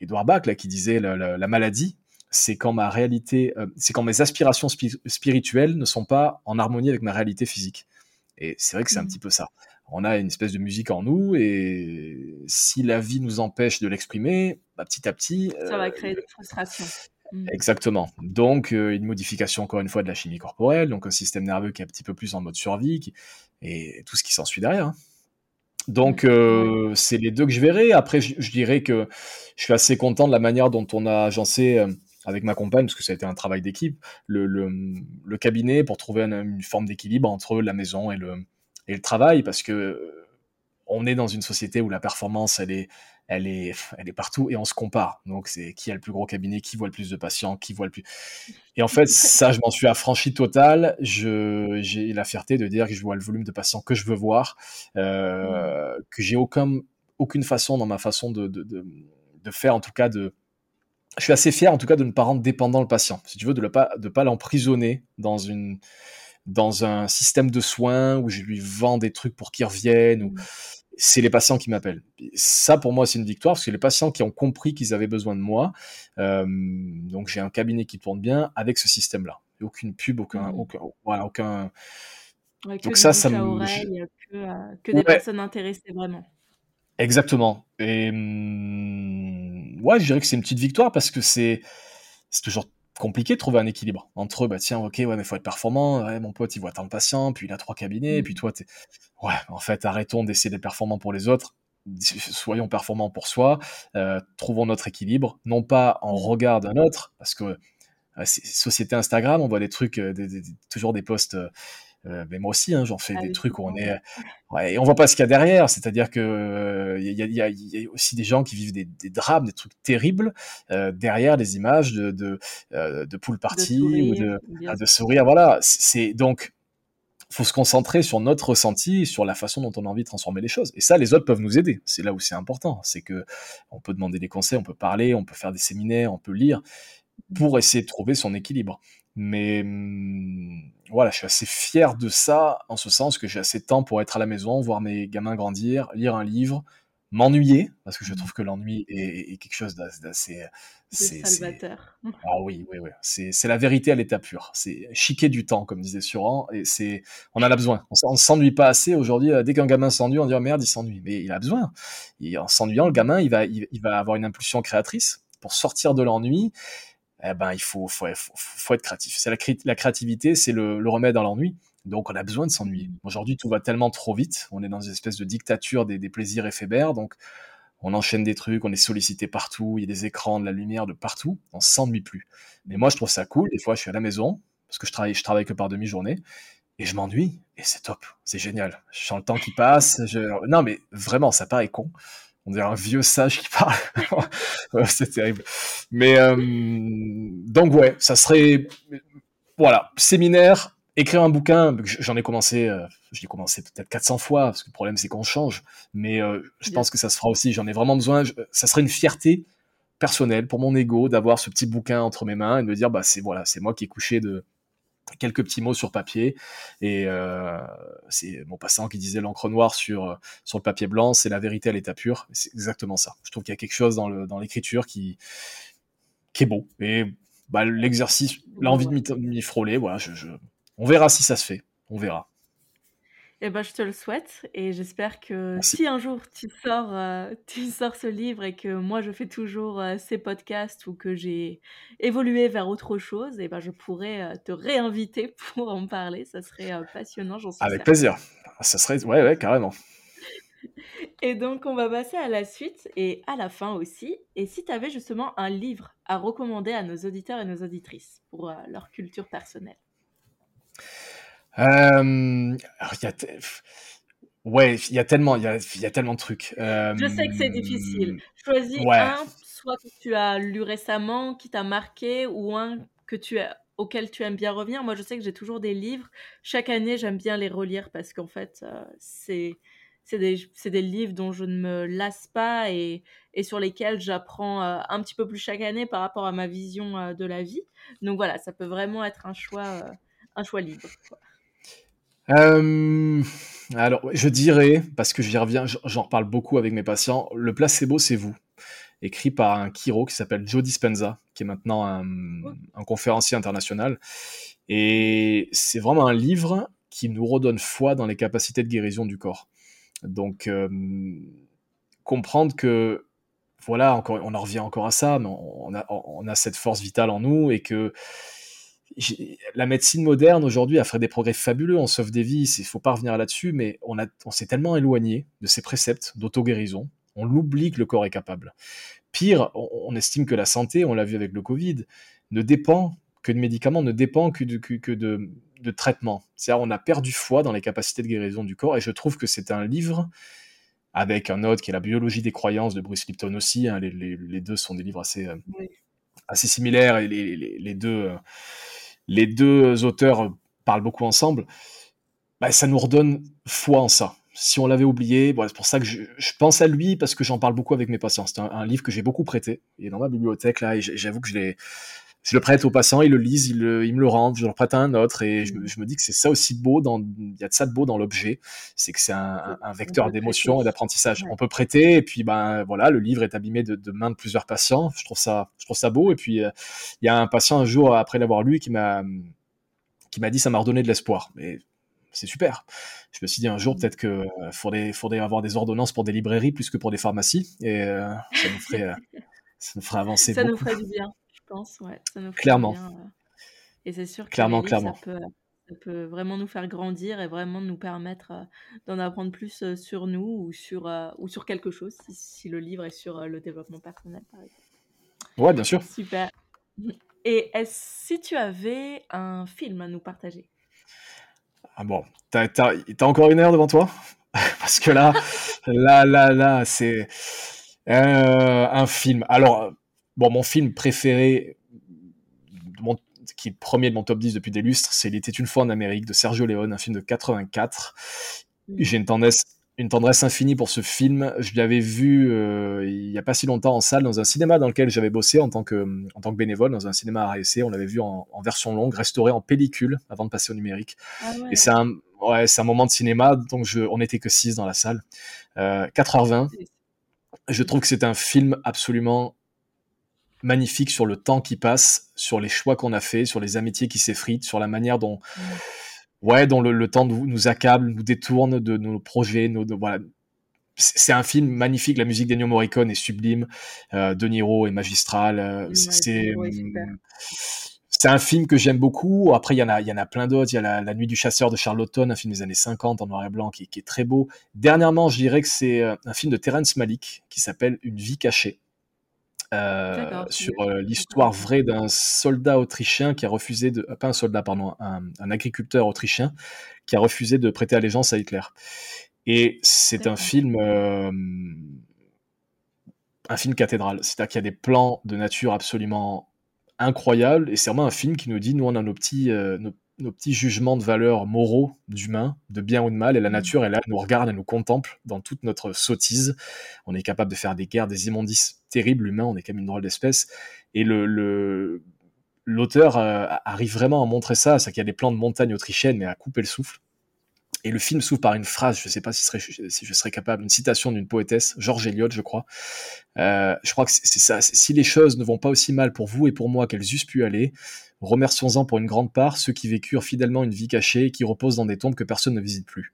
Edouard Bach là, qui disait la, maladie, c'est quand ma réalité, euh, c'est quand mes aspirations spirituelles ne sont pas en harmonie avec ma réalité physique. Et c'est vrai que c'est un mmh. petit peu ça. On a une espèce de musique en nous, et si la vie nous empêche de l'exprimer, bah, petit à petit. Ça va créer des frustrations. Mmh. Exactement. Donc, euh, une modification, encore une fois, de la chimie corporelle, donc un système nerveux qui est un petit peu plus en mode survie, et tout ce qui s'ensuit derrière. Hein. Donc, euh, c'est les deux que je verrai. Après, je, dirais que je suis assez content de la manière dont on a agencé euh, avec ma compagne, parce que ça a été un travail d'équipe, le, le, cabinet pour trouver une, forme d'équilibre entre la maison et le, et le travail, parce que on est dans une société où la performance, elle est, elle est, elle est partout et on se compare. Donc, c'est qui a le plus gros cabinet, qui voit le plus de patients, qui voit le plus. Et en fait, ça, je m'en suis affranchi total. Je, j'ai la fierté de dire que je vois le volume de patients que je veux voir, euh, que j'ai aucun, aucune façon dans ma façon de, de, de, de, faire, en tout cas, de. Je suis assez fier, en tout cas, de ne pas rendre dépendant le patient. Si tu veux, de ne pas, de pas l'emprisonner dans une dans un système de soins où je lui vends des trucs pour qu'il revienne ou c'est les patients qui m'appellent. Ça, pour moi, c'est une victoire, parce que les patients qui ont compris qu'ils avaient besoin de moi, euh, donc j'ai un cabinet qui tourne bien avec ce système-là. Aucune pub, aucun... Mmh. aucun voilà, aucun... donc ça, ça me... que, euh, que des personnes intéressées vraiment. Exactement. Et mmh, ouais, je dirais que c'est une petite victoire, parce que c'est toujours compliqué de trouver un équilibre entre bah tiens ok ouais mais faut être performant ouais, mon pote il voit tant de patients puis il a trois cabinets et puis mmh. toi t'es ouais en fait arrêtons d'essayer d'être performant pour les autres soyons performants pour soi euh, trouvons notre équilibre non pas en regard d'un autre parce que euh, société Instagram on voit des trucs euh, toujours des posts euh, mais moi aussi, hein, j'en fais ah des trucs où on est, ouais, et on voit pas ce qu'il y a derrière. C'est-à-dire que il y, a, y, a, y, a, aussi des gens qui vivent des, des drames, des trucs terribles euh, derrière les images de de, euh, de pool party ou de, ah, de sourire. Voilà, c'est donc faut se concentrer sur notre ressenti, sur la façon dont on a envie de transformer les choses. Et ça, les autres peuvent nous aider. C'est là où c'est important. C'est que on peut demander des conseils, on peut parler, on peut faire des séminaires, on peut lire pour essayer de trouver son équilibre. Mais mmh, voilà, je suis assez fier de ça, en ce sens que j'ai assez de temps pour être à la maison, voir mes gamins grandir, lire un livre, m'ennuyer, parce que je mmh. trouve que l'ennui est, quelque chose d'assez... salvateur. Ah oui, oui, oui. C'est la vérité à l'état pur. C'est chiquer du temps, comme disait Suran, et c'est on en a besoin. On, ne s'ennuie pas assez. Aujourd'hui, euh, dès qu'un gamin s'ennuie, on dit oh merde, il s'ennuie. Mais il a besoin. Et en s'ennuyant, le gamin, il va, il va avoir une impulsion créatrice pour sortir de l'ennui eh ben, il faut, être créatif. C'est la, créativité, c'est le, remède à l'ennui. Donc, on a besoin de s'ennuyer. Aujourd'hui, tout va tellement trop vite. On est dans une espèce de dictature des, plaisirs éphémères. Donc, on enchaîne des trucs, on est sollicité partout. Il y a des écrans, de la lumière de partout. On s'ennuie plus. Mais moi, je trouve ça cool. Des fois, je suis à la maison parce que je travaille, travaille que par demi-journée et je m'ennuie et c'est top. C'est génial. Je sens le temps qui passe. Je... Non, mais vraiment, ça paraît con on dirait un vieux sage qui parle. c'est terrible. Mais euh, donc ouais, ça serait voilà, séminaire, écrire un bouquin. J'en ai commencé, euh, j'ai commencé peut-être 400 fois parce que le problème c'est qu'on change. Mais euh, je pense que ça se fera aussi. J'en ai vraiment besoin. ça serait une fierté personnelle pour mon ego d'avoir ce petit bouquin entre mes mains et de me dire bah c'est voilà, c'est moi qui ai couché de quelques petits mots sur papier. Et euh, c'est mon passant qui disait l'encre noire sur, sur le papier blanc, c'est la vérité à l'état pur. C'est exactement ça. Je trouve qu'il y a quelque chose dans, le, dans l'écriture qui, qui est beau. Et bah, l'exercice, l'envie de m'y, frôler, voilà, je, je, on verra si ça se fait. On verra. Eh ben, je te le souhaite et j'espère que si un jour tu sors, euh, tu sors ce livre et que moi je fais toujours euh, ces podcasts ou que j'ai évolué vers autre chose, eh ben, je pourrais euh, te réinviter pour en parler. Ça serait passionnant, j'en suis Avec plaisir. Ça serait, ouais, ouais, carrément. Et donc, on va passer à la suite et à la fin aussi. Et si tu avais justement un livre à recommander à nos auditeurs et nos auditrices pour leur culture personnelle? Euh, alors, il y a ouais, il y a tellement, il y a, il y a tellement de trucs. Je sais que c'est difficile. Choisis un, soit que tu as lu récemment, qui t'a marqué, ou un que tu as, auquel tu aimes bien revenir. Moi, je sais que j'ai toujours des livres. Chaque année, j'aime bien les relire parce qu'en fait, c'est c'est des, des, livres dont je ne me lasse pas et, et sur lesquels j'apprends un petit peu plus chaque année par rapport à ma vision de la vie. Donc voilà, ça peut vraiment être un choix, un choix libre. Euh, alors, je dirais, parce que j'y reviens, j'en reparle beaucoup avec mes patients, le placebo, c'est vous. Écrit par un chiro qui s'appelle Joe Dispenza, qui est maintenant un, conférencier international. Et c'est vraiment un livre qui nous redonne foi dans les capacités de guérison du corps. Donc, euh, comprendre que, voilà, encore, on en revient encore à ça, mais on a, on a cette force vitale en nous et que la médecine moderne aujourd'hui a fait des progrès fabuleux, on sauve des vies, il faut pas revenir là-dessus, mais on, s'est tellement éloigné de ces préceptes d'auto-guérison, on l'oublie que le corps est capable. Pire, on, estime que la santé, on l'a vu avec le Covid, ne dépend que de médicaments, ne dépend que de traitements. C'est-à-dire on a perdu foi dans les capacités de guérison du corps, et je trouve que c'est un livre avec un autre qui est La biologie des croyances de Bruce Lipton aussi, hein, les, deux sont des livres assez, euh, assez similaires, et les, deux... Euh, les deux auteurs parlent beaucoup ensemble, bah, ça nous redonne foi en ça. Si on l'avait oublié, c'est pour ça que je, pense à lui parce que j'en parle beaucoup avec mes patients. C'est un, livre que j'ai beaucoup prêté. Il est dans ma bibliothèque là et j'avoue que je l'ai. Je le prête aux patients, ils le lisent, ils, me le rendent, je leur prête à un autre et je, me dis que c'est ça aussi de beau il y a de ça de beau dans l'objet, c'est que c'est un, vecteur d'émotion et d'apprentissage. On peut prêter et puis ben voilà, le livre est abîmé de, de mains de plusieurs patients. Je trouve ça, je trouve ça beau et puis euh, il y a un patient un jour après l'avoir lu qui m'a qui m'a dit ça m'a redonné de l'espoir. Mais c'est super. Je me suis dit un jour peut-être que euh, faudrait, faudrait avoir des ordonnances pour des librairies plus que pour des pharmacies et euh, ça nous ferait ça nous ferait avancer. Ça nous ferait du bien. Pense. Ouais, ça nous clairement. Bien, et c'est sûr que clairement, clairement. ça peut, ça peut vraiment nous faire grandir et vraiment nous permettre d'en apprendre plus sur nous ou sur, ou sur quelque chose, si, si, le livre est sur le développement personnel, par exemple. Ouais, bien sûr. Super. Et si tu avais un film à nous partager? Ah bon, t'as as, encore une heure devant toi? Parce que là, là, là, là, c'est euh, un film. Alors, bon, mon film préféré, qui est le premier de mon top 10 depuis des lustres, c'est Il était une fois en Amérique de Sergio Leone, un film de 84. Mmh. J'ai une tendance une tendresse infinie pour ce film. Je l'avais vu euh, il n'y a pas si longtemps en salle dans un cinéma dans lequel j'avais bossé en tant que, en tant que bénévole, dans un cinéma à On l'avait vu en, version longue, restauré en pellicule avant de passer au numérique. Ah Et c'est un, ouais, c'est un moment de cinéma, donc je, on n'était que 6 dans la salle. Euh, 4h20. Je trouve que c'est un film absolument magnifique sur le temps qui passe, sur les choix qu'on a fait, sur les amitiés qui s'effritent, sur la manière dont ouais, dont le, temps nous, nous, accable, nous détourne de nos projets, nos, voilà. C'est un film magnifique, la musique d'Ennio Morricone est sublime, euh, De Niro est magistral, euh, c'est c'est un film que j'aime beaucoup. Après, il y en a, il y en a plein d'autres. Il y a la, Nuit du chasseur de Charlottetown, un film des années 50 en noir et blanc qui, qui est très beau. Dernièrement, je dirais que c'est euh, un film de Terence Malick qui s'appelle Une vie cachée. Euh, sur euh, l'histoire vraie d'un soldat autrichien qui a refusé de, pas un soldat pardon, un, agriculteur autrichien qui a refusé de prêter allégeance à Hitler. Et c'est un film, euh, un film cathédrale. C'est-à-dire qu'il y a des plans de nature absolument incroyables et c'est vraiment un film qui nous dit, nous on a nos petits, nos, nos petits jugements de valeurs moraux d'humains, de bien ou de mal, et la mmh. nature, elle, nous regarde, elle nous contemple dans toute notre sottise. On est capable de faire des guerres, des immondices terribles, l'humain, on est quand même une drôle d'espèce. Et le, l'auteur euh, arrive vraiment à montrer ça, c'est qu'il y a des plans de montagne autrichienne, mais à couper le souffle. Et le film s'ouvre par une phrase, je ne sais pas si, si, je serais capable, une citation d'une poétesse, George Eliot, je crois. Euh, je crois que c'est ça. Si les choses ne vont pas aussi mal pour vous et pour moi qu'elles eussent pu aller, Remercions-en pour une grande part ceux qui vécurent fidèlement une vie cachée et qui reposent dans des tombes que personne ne visite plus.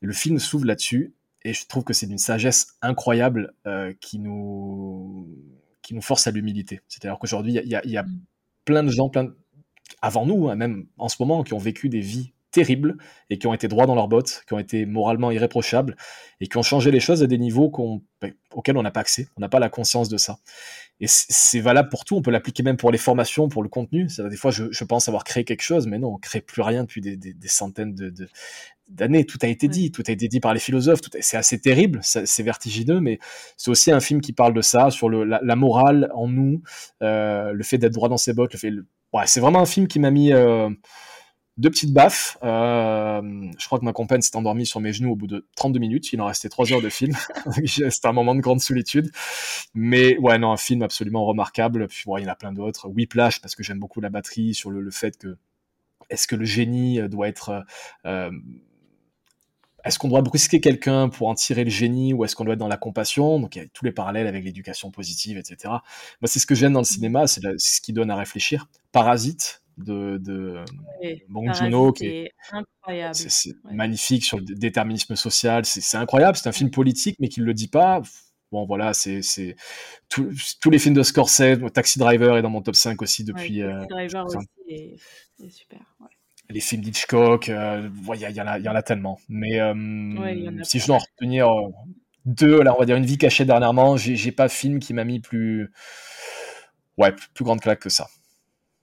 le film s'ouvre là-dessus, et je trouve que c'est d'une sagesse incroyable euh, qui, nous, qui nous force à l'humilité. C'est-à-dire qu'aujourd'hui, il y, a, mm. plein de gens, plein avant nous, hein, même en ce moment, qui ont vécu des vies terribles et qui ont été droits dans leurs bottes, qui ont été moralement irréprochables et qui ont changé les choses à des niveaux ben, auxquels on n'a pas accès, on n'a pas la conscience de ça. Et c'est valable pour tout, on peut l'appliquer même pour les formations, pour le contenu. Ça, des fois, je, pense avoir créé quelque chose, mais non, on crée plus rien depuis des, centaines de, d'années. Tout a été dit, tout a été dit par les philosophes. C'est assez terrible, c'est vertigineux, mais c'est aussi un film qui parle de ça, sur le, la, morale en nous, euh, le fait d'être droit dans ses bottes. Le fait, ouais, c'est vraiment un film qui m'a mis euh, deux petites baffes. Euh, je crois que ma compagne s'est endormie sur mes genoux au bout de 32 minutes. Il en restait 3 heures de film. C'était un moment de grande solitude. Mais ouais, non, un film absolument remarquable. Puis ouais, il y en a plein d'autres. Whiplash, parce que j'aime beaucoup la batterie, sur le, fait que est-ce que le génie doit être... Euh, est-ce qu'on doit brusquer quelqu'un pour en tirer le génie ou est-ce qu'on doit être dans la compassion? Donc il y a tous les parallèles avec l'éducation positive, etc. Moi, c'est ce que j'aime dans le cinéma, c'est ce qui donne à réfléchir. Parasite, de, de Bong qui est, incroyable. C'est magnifique sur le déterminisme social. C'est incroyable. C'est un film politique, mais qui ne le dit pas. Bon, voilà, c'est tous les films de Scorsese. Taxi Driver est dans mon top 5 aussi depuis. Taxi euh, Driver aussi est, super. Les films d'Hitchcock, euh, il y, y, en a tellement. Mais euh, si je dois en retenir deux, là, on va dire une vie cachée dernièrement, j'ai pas film qui m'a mis plus. Ouais, plus grande claque que ça.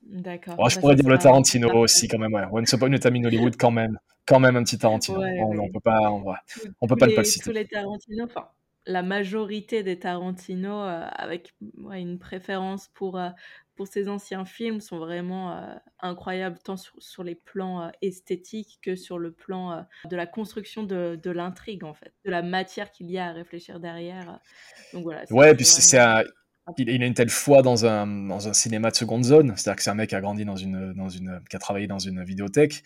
D'accord. je bah, pourrais dire le Tarantino aussi, quand même. Ouais. Once Upon a Time in Hollywood, quand même. Quand même un petit Tarantino. on, ne peut pas, on, peut pas le citer. Tous les Tarantino, enfin, la majorité des Tarantino, euh, avec une préférence pour, euh, pour ces anciens films, sont vraiment euh, incroyables, tant sur, sur les plans esthétiques que sur le plan de la construction de, de l'intrigue, en fait, de la matière qu'il y a à réfléchir derrière. Donc voilà. Ouais, puis c'est un il, a une telle foi dans un, dans un cinéma de seconde zone, c'est-à-dire que c'est un mec qui a grandi dans une, dans une, qui a travaillé dans une vidéothèque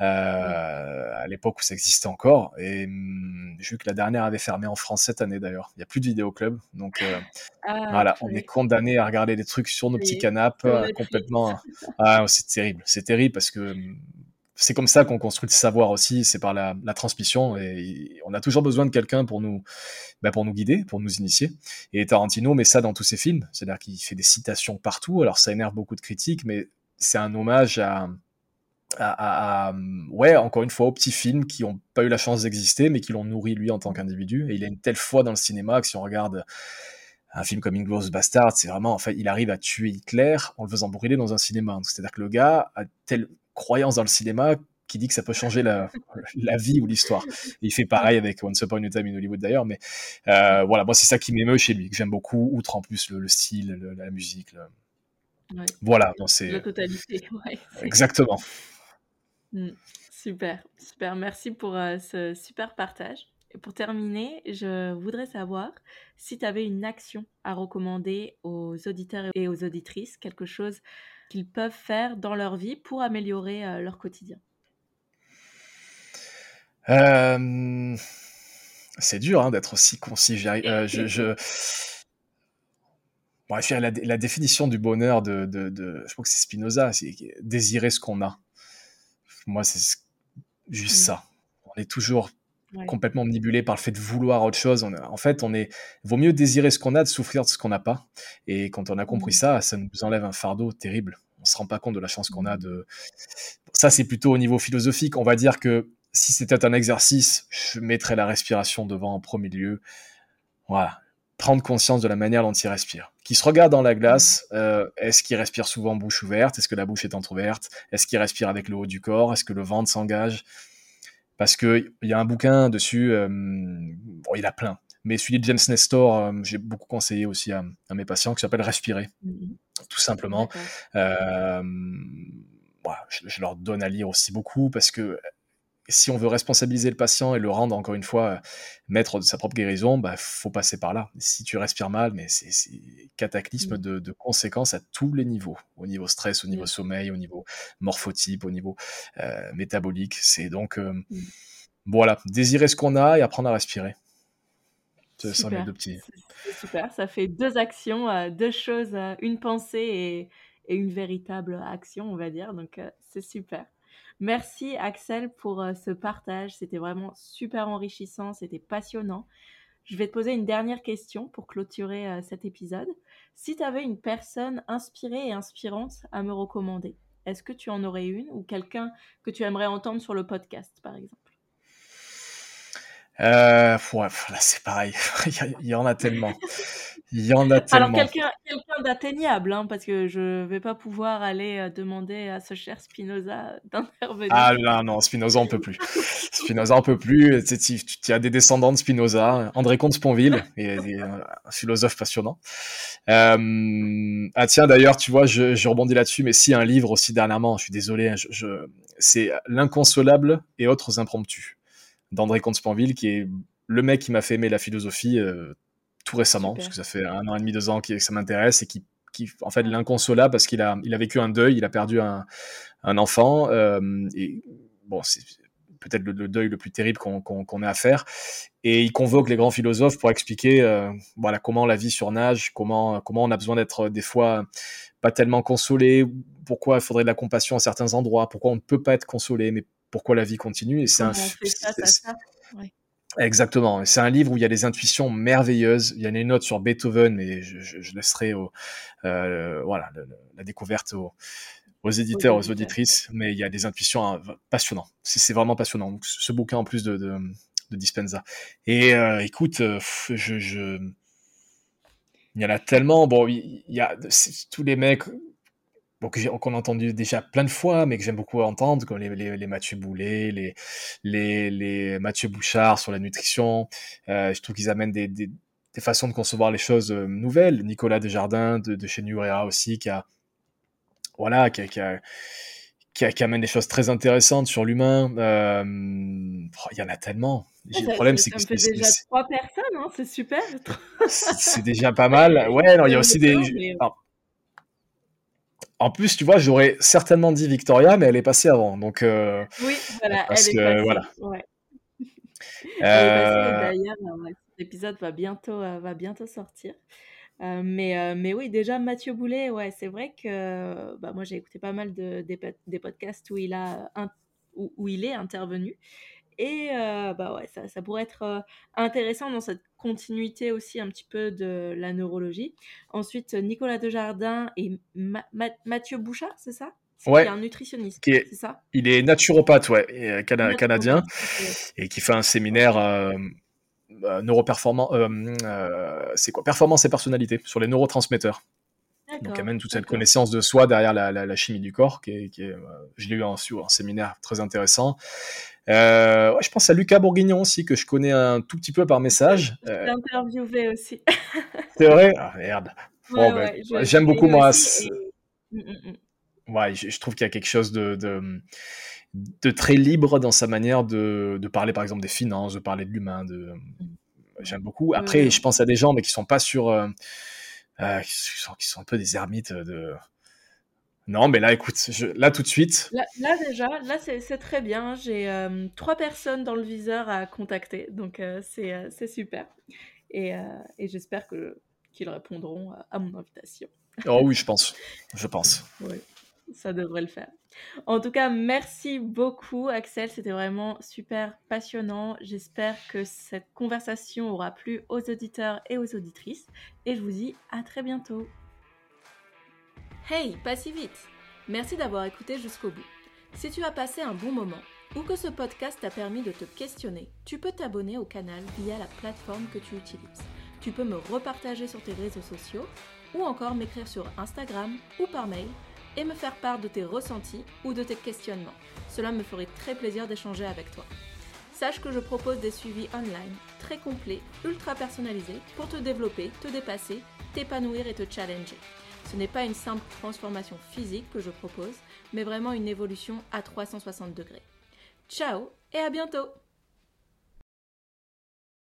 euh, à l'époque où ça existait encore. Et hum, j'ai vu que la dernière avait fermé en France cette année d'ailleurs. Il n'y a plus de vidéoclub, donc euh, ah, voilà, on est condamné à regarder des trucs sur nos petits canapes euh, complètement. ah, c'est terrible, c'est terrible parce que hum, c'est comme ça qu'on construit le savoir aussi, c'est par la, transmission. Et on a toujours besoin de quelqu'un pour nous, bah, pour nous guider, pour nous initier. Et Tarantino met ça dans tous ses films, c'est-à-dire qu'il fait des citations partout. Alors ça énerve beaucoup de critiques, mais c'est un hommage à, à, ouais, encore une fois, aux petits films qui n'ont pas eu la chance d'exister, mais qui l'ont nourri lui en tant qu'individu. Et il a une telle foi dans le cinéma que si on regarde un film comme Inglourious Bastard, c'est vraiment, en fait, il arrive à tuer Hitler en le faisant brûler dans un cinéma. C'est-à-dire que le gars a telle croyance dans le cinéma qui dit que ça peut changer la, la vie ou l'histoire. Il fait pareil avec Once Upon a Time in Hollywood d'ailleurs, mais euh, voilà, moi c'est ça qui m'émeut chez lui, que j'aime beaucoup, outre en plus le, style, la musique. Voilà, c'est... La totalité, ouais. Exactement. Mm. super, super. Merci pour euh, ce super partage. Et pour terminer, je voudrais savoir si tu avais une action à recommander aux auditeurs et aux auditrices, quelque chose qu'ils peuvent faire dans leur vie pour améliorer euh, leur quotidien. Euh, c'est dur hein, d'être aussi concis. je, je... la, définition du bonheur de, de, de je crois que c'est Spinoza, c'est désirer ce qu'on a. Moi, c'est juste mmh. ça. On est toujours complètement omnibulé par le fait de vouloir autre chose. en fait, on est vaut mieux désirer ce qu'on a, de souffrir de ce qu'on n'a pas. Et quand on a compris mmh. ça, ça nous enlève un fardeau terrible. On se rend pas compte de la chance qu'on a mmh. de. Ça, c'est plutôt au niveau philosophique. On va dire que si c'était un exercice, je mettrais la respiration devant en premier lieu. Voilà, prendre conscience de la manière dont il respire. Qui se regarde dans la glace, euh, est-ce qu'il respire souvent bouche ouverte? Est-ce que la bouche est entrouverte? Est-ce qu'il respire avec le haut du corps? Est-ce que le ventre s'engage? Parce qu'il y a un bouquin dessus, euh, bon, il a plein, mais celui de James Nestor, euh, j'ai beaucoup conseillé aussi à, mes patients, qui s'appelle Respirer, mm-hmm. tout simplement. je, je, leur donne à lire aussi beaucoup parce que si on veut responsabiliser le patient et le rendre, encore une fois, maître de sa propre guérison, bah, faut passer par là. Si tu respires mal, mais c'est cataclysme mmh. de, conséquences à tous les niveaux. Au niveau stress, au niveau sommeil, au niveau morphotype, au niveau euh, métabolique. C'est donc, euh, mmh. voilà, désirer ce qu'on a et apprendre à respirer. C'est super, ça fait deux actions, euh, deux choses, une pensée et, et, une véritable action, on va dire. Donc, c'est super. Merci Axel pour euh, ce partage. C'était vraiment super enrichissant, c'était passionnant. Je vais te poser une dernière question pour clôturer euh, cet épisode. Si tu avais une personne inspirée et inspirante à me recommander, est-ce que tu en aurais une ou quelqu'un que tu aimerais entendre sur le podcast, par exemple? Euh, ouais, là c'est pareil, il y en a tellement. Il y en a tellement. Alors quelqu'un d'atteignable, hein, parce que je vais pas pouvoir aller euh, demander à ce cher Spinoza d'intervenir. Ah là, non, Spinoza on peut plus. Spinoza on peut plus. Tu, as des descendants de Spinoza, André Comte-Sponville, un philosophe passionnant. Euh, ah tiens, d'ailleurs, tu vois, je, je rebondis là-dessus, mais si un livre aussi dernièrement, je suis désolé, hein, je, c'est L'inconsolable et autres impromptus d'André Comte-Sponville, qui est le mec qui m'a fait aimer la philosophie euh, tout récemment, parce que ça fait un an et demi, deux ans que ça m'intéresse et qui, qui, en fait, l'inconsolable parce qu'il a, il a vécu un deuil, il a perdu un, un enfant, euh, et bon, c'est peut-être le, deuil le plus terrible qu'on ait à faire. Et il convoque les grands philosophes pour expliquer euh, voilà, comment la vie surnage, comment, comment on a besoin d'être des fois pas tellement consolé, pourquoi il faudrait de la compassion à certains endroits, pourquoi on ne peut pas être consolé, mais pourquoi la vie continue. Et c'est un. Exactement. C'est un livre où il y a des intuitions merveilleuses. Il y a des notes sur Beethoven, mais je, je, laisserai au, euh, voilà, la découverte aux, aux éditeurs, aux auditrices. Mais il y a des intuitions hein, passionnantes. C'est vraiment passionnant. ce bouquin en plus de, de, de Dispenza. Et euh, écoute, euh, je, je, il y en a tellement. Bon, il y a tous les mecs qu'on a entendu déjà plein de fois, mais que j'aime beaucoup entendre, comme les, les, les Mathieu Boulet, les, les, les, Mathieu Bouchard sur la nutrition. Euh, je trouve qu'ils amènent des, des, des, façons de concevoir les choses euh, nouvelles. Nicolas Desjardins de, de chez Nurea aussi, qui a, voilà, qui a, qui a qui, qui, amène des choses très intéressantes sur l'humain. Euh, oh, il y en a tellement. le problème, c'est que c'est déjà trois personnes, hein, c'est super. c'est déjà pas mal. Ouais, non, il y a aussi des. En plus, tu vois, j'aurais certainement dit Victoria, mais elle est passée avant. Donc, euh, oui, voilà, elle est passée. Voilà. Ouais. Euh... D'ailleurs, cet épisode va bientôt, euh, va bientôt sortir. Euh, mais, euh, mais oui, déjà, Mathieu Boulet, ouais, c'est vrai que bah, moi, j'ai écouté pas mal de, des, des, podcasts où il a où, il est intervenu. Et bah ouais, ça, ça, pourrait être intéressant dans cette continuité aussi un petit peu de la neurologie. Ensuite, Nicolas Dejardin et Mathieu Bouchard, c'est ça? Ouais. un nutritionniste, c'est ça? Il est naturopathe, ouais, canadien, et qui fait un séminaire euh, neuroperformance, euh, euh, c'est quoi? Performance et personnalité sur les neurotransmetteurs. Donc, amène toute cette connaissance de soi derrière la, chimie du corps, qui est, qui je l'ai eu en, un séminaire très intéressant. Je pense à Lucas Bourguignon aussi, que je connais un tout petit peu par message. Je interviewé aussi. c'est vrai? Ah merde. Ben, j'aime beaucoup, moi. Mm, mm, mm. Ouais, je, trouve qu'il y a quelque chose de, de très libre dans sa manière de, de, parler, par exemple, des finances, de parler de l'humain. De... J'aime beaucoup. Après, je pense à des gens, mais qui sont pas sur. Euh, euh, qui, sont, qui, sont, un peu des ermites de. Non, mais là, écoute, je, là tout de suite. Là, déjà, là c'est très bien. J'ai euh, trois personnes dans le viseur à contacter, donc c'est super. Et, et j'espère qu'ils répondront à, à mon invitation. Oh oui, je pense. Je pense. Oui ça devrait le faire. En tout cas, merci beaucoup Axel, c'était vraiment super passionnant. J'espère que cette conversation aura plu aux auditeurs et aux auditrices et je vous dis à très bientôt. Hey, pas si vite Merci d'avoir écouté jusqu'au bout. Si tu as passé un bon moment ou que ce podcast t'a permis de te questionner, tu peux t'abonner au canal via la plateforme que tu utilises. Tu peux me repartager sur tes réseaux sociaux ou encore m'écrire sur Instagram ou par mail et me faire part de tes ressentis ou de tes questionnements. Cela me ferait très plaisir d'échanger avec toi. Sache que je propose des suivis online très complets, ultra personnalisés pour te développer, te dépasser, t'épanouir et te challenger. Ce n'est pas une simple transformation physique que je propose, mais vraiment une évolution à 360 degrés. Ciao et à bientôt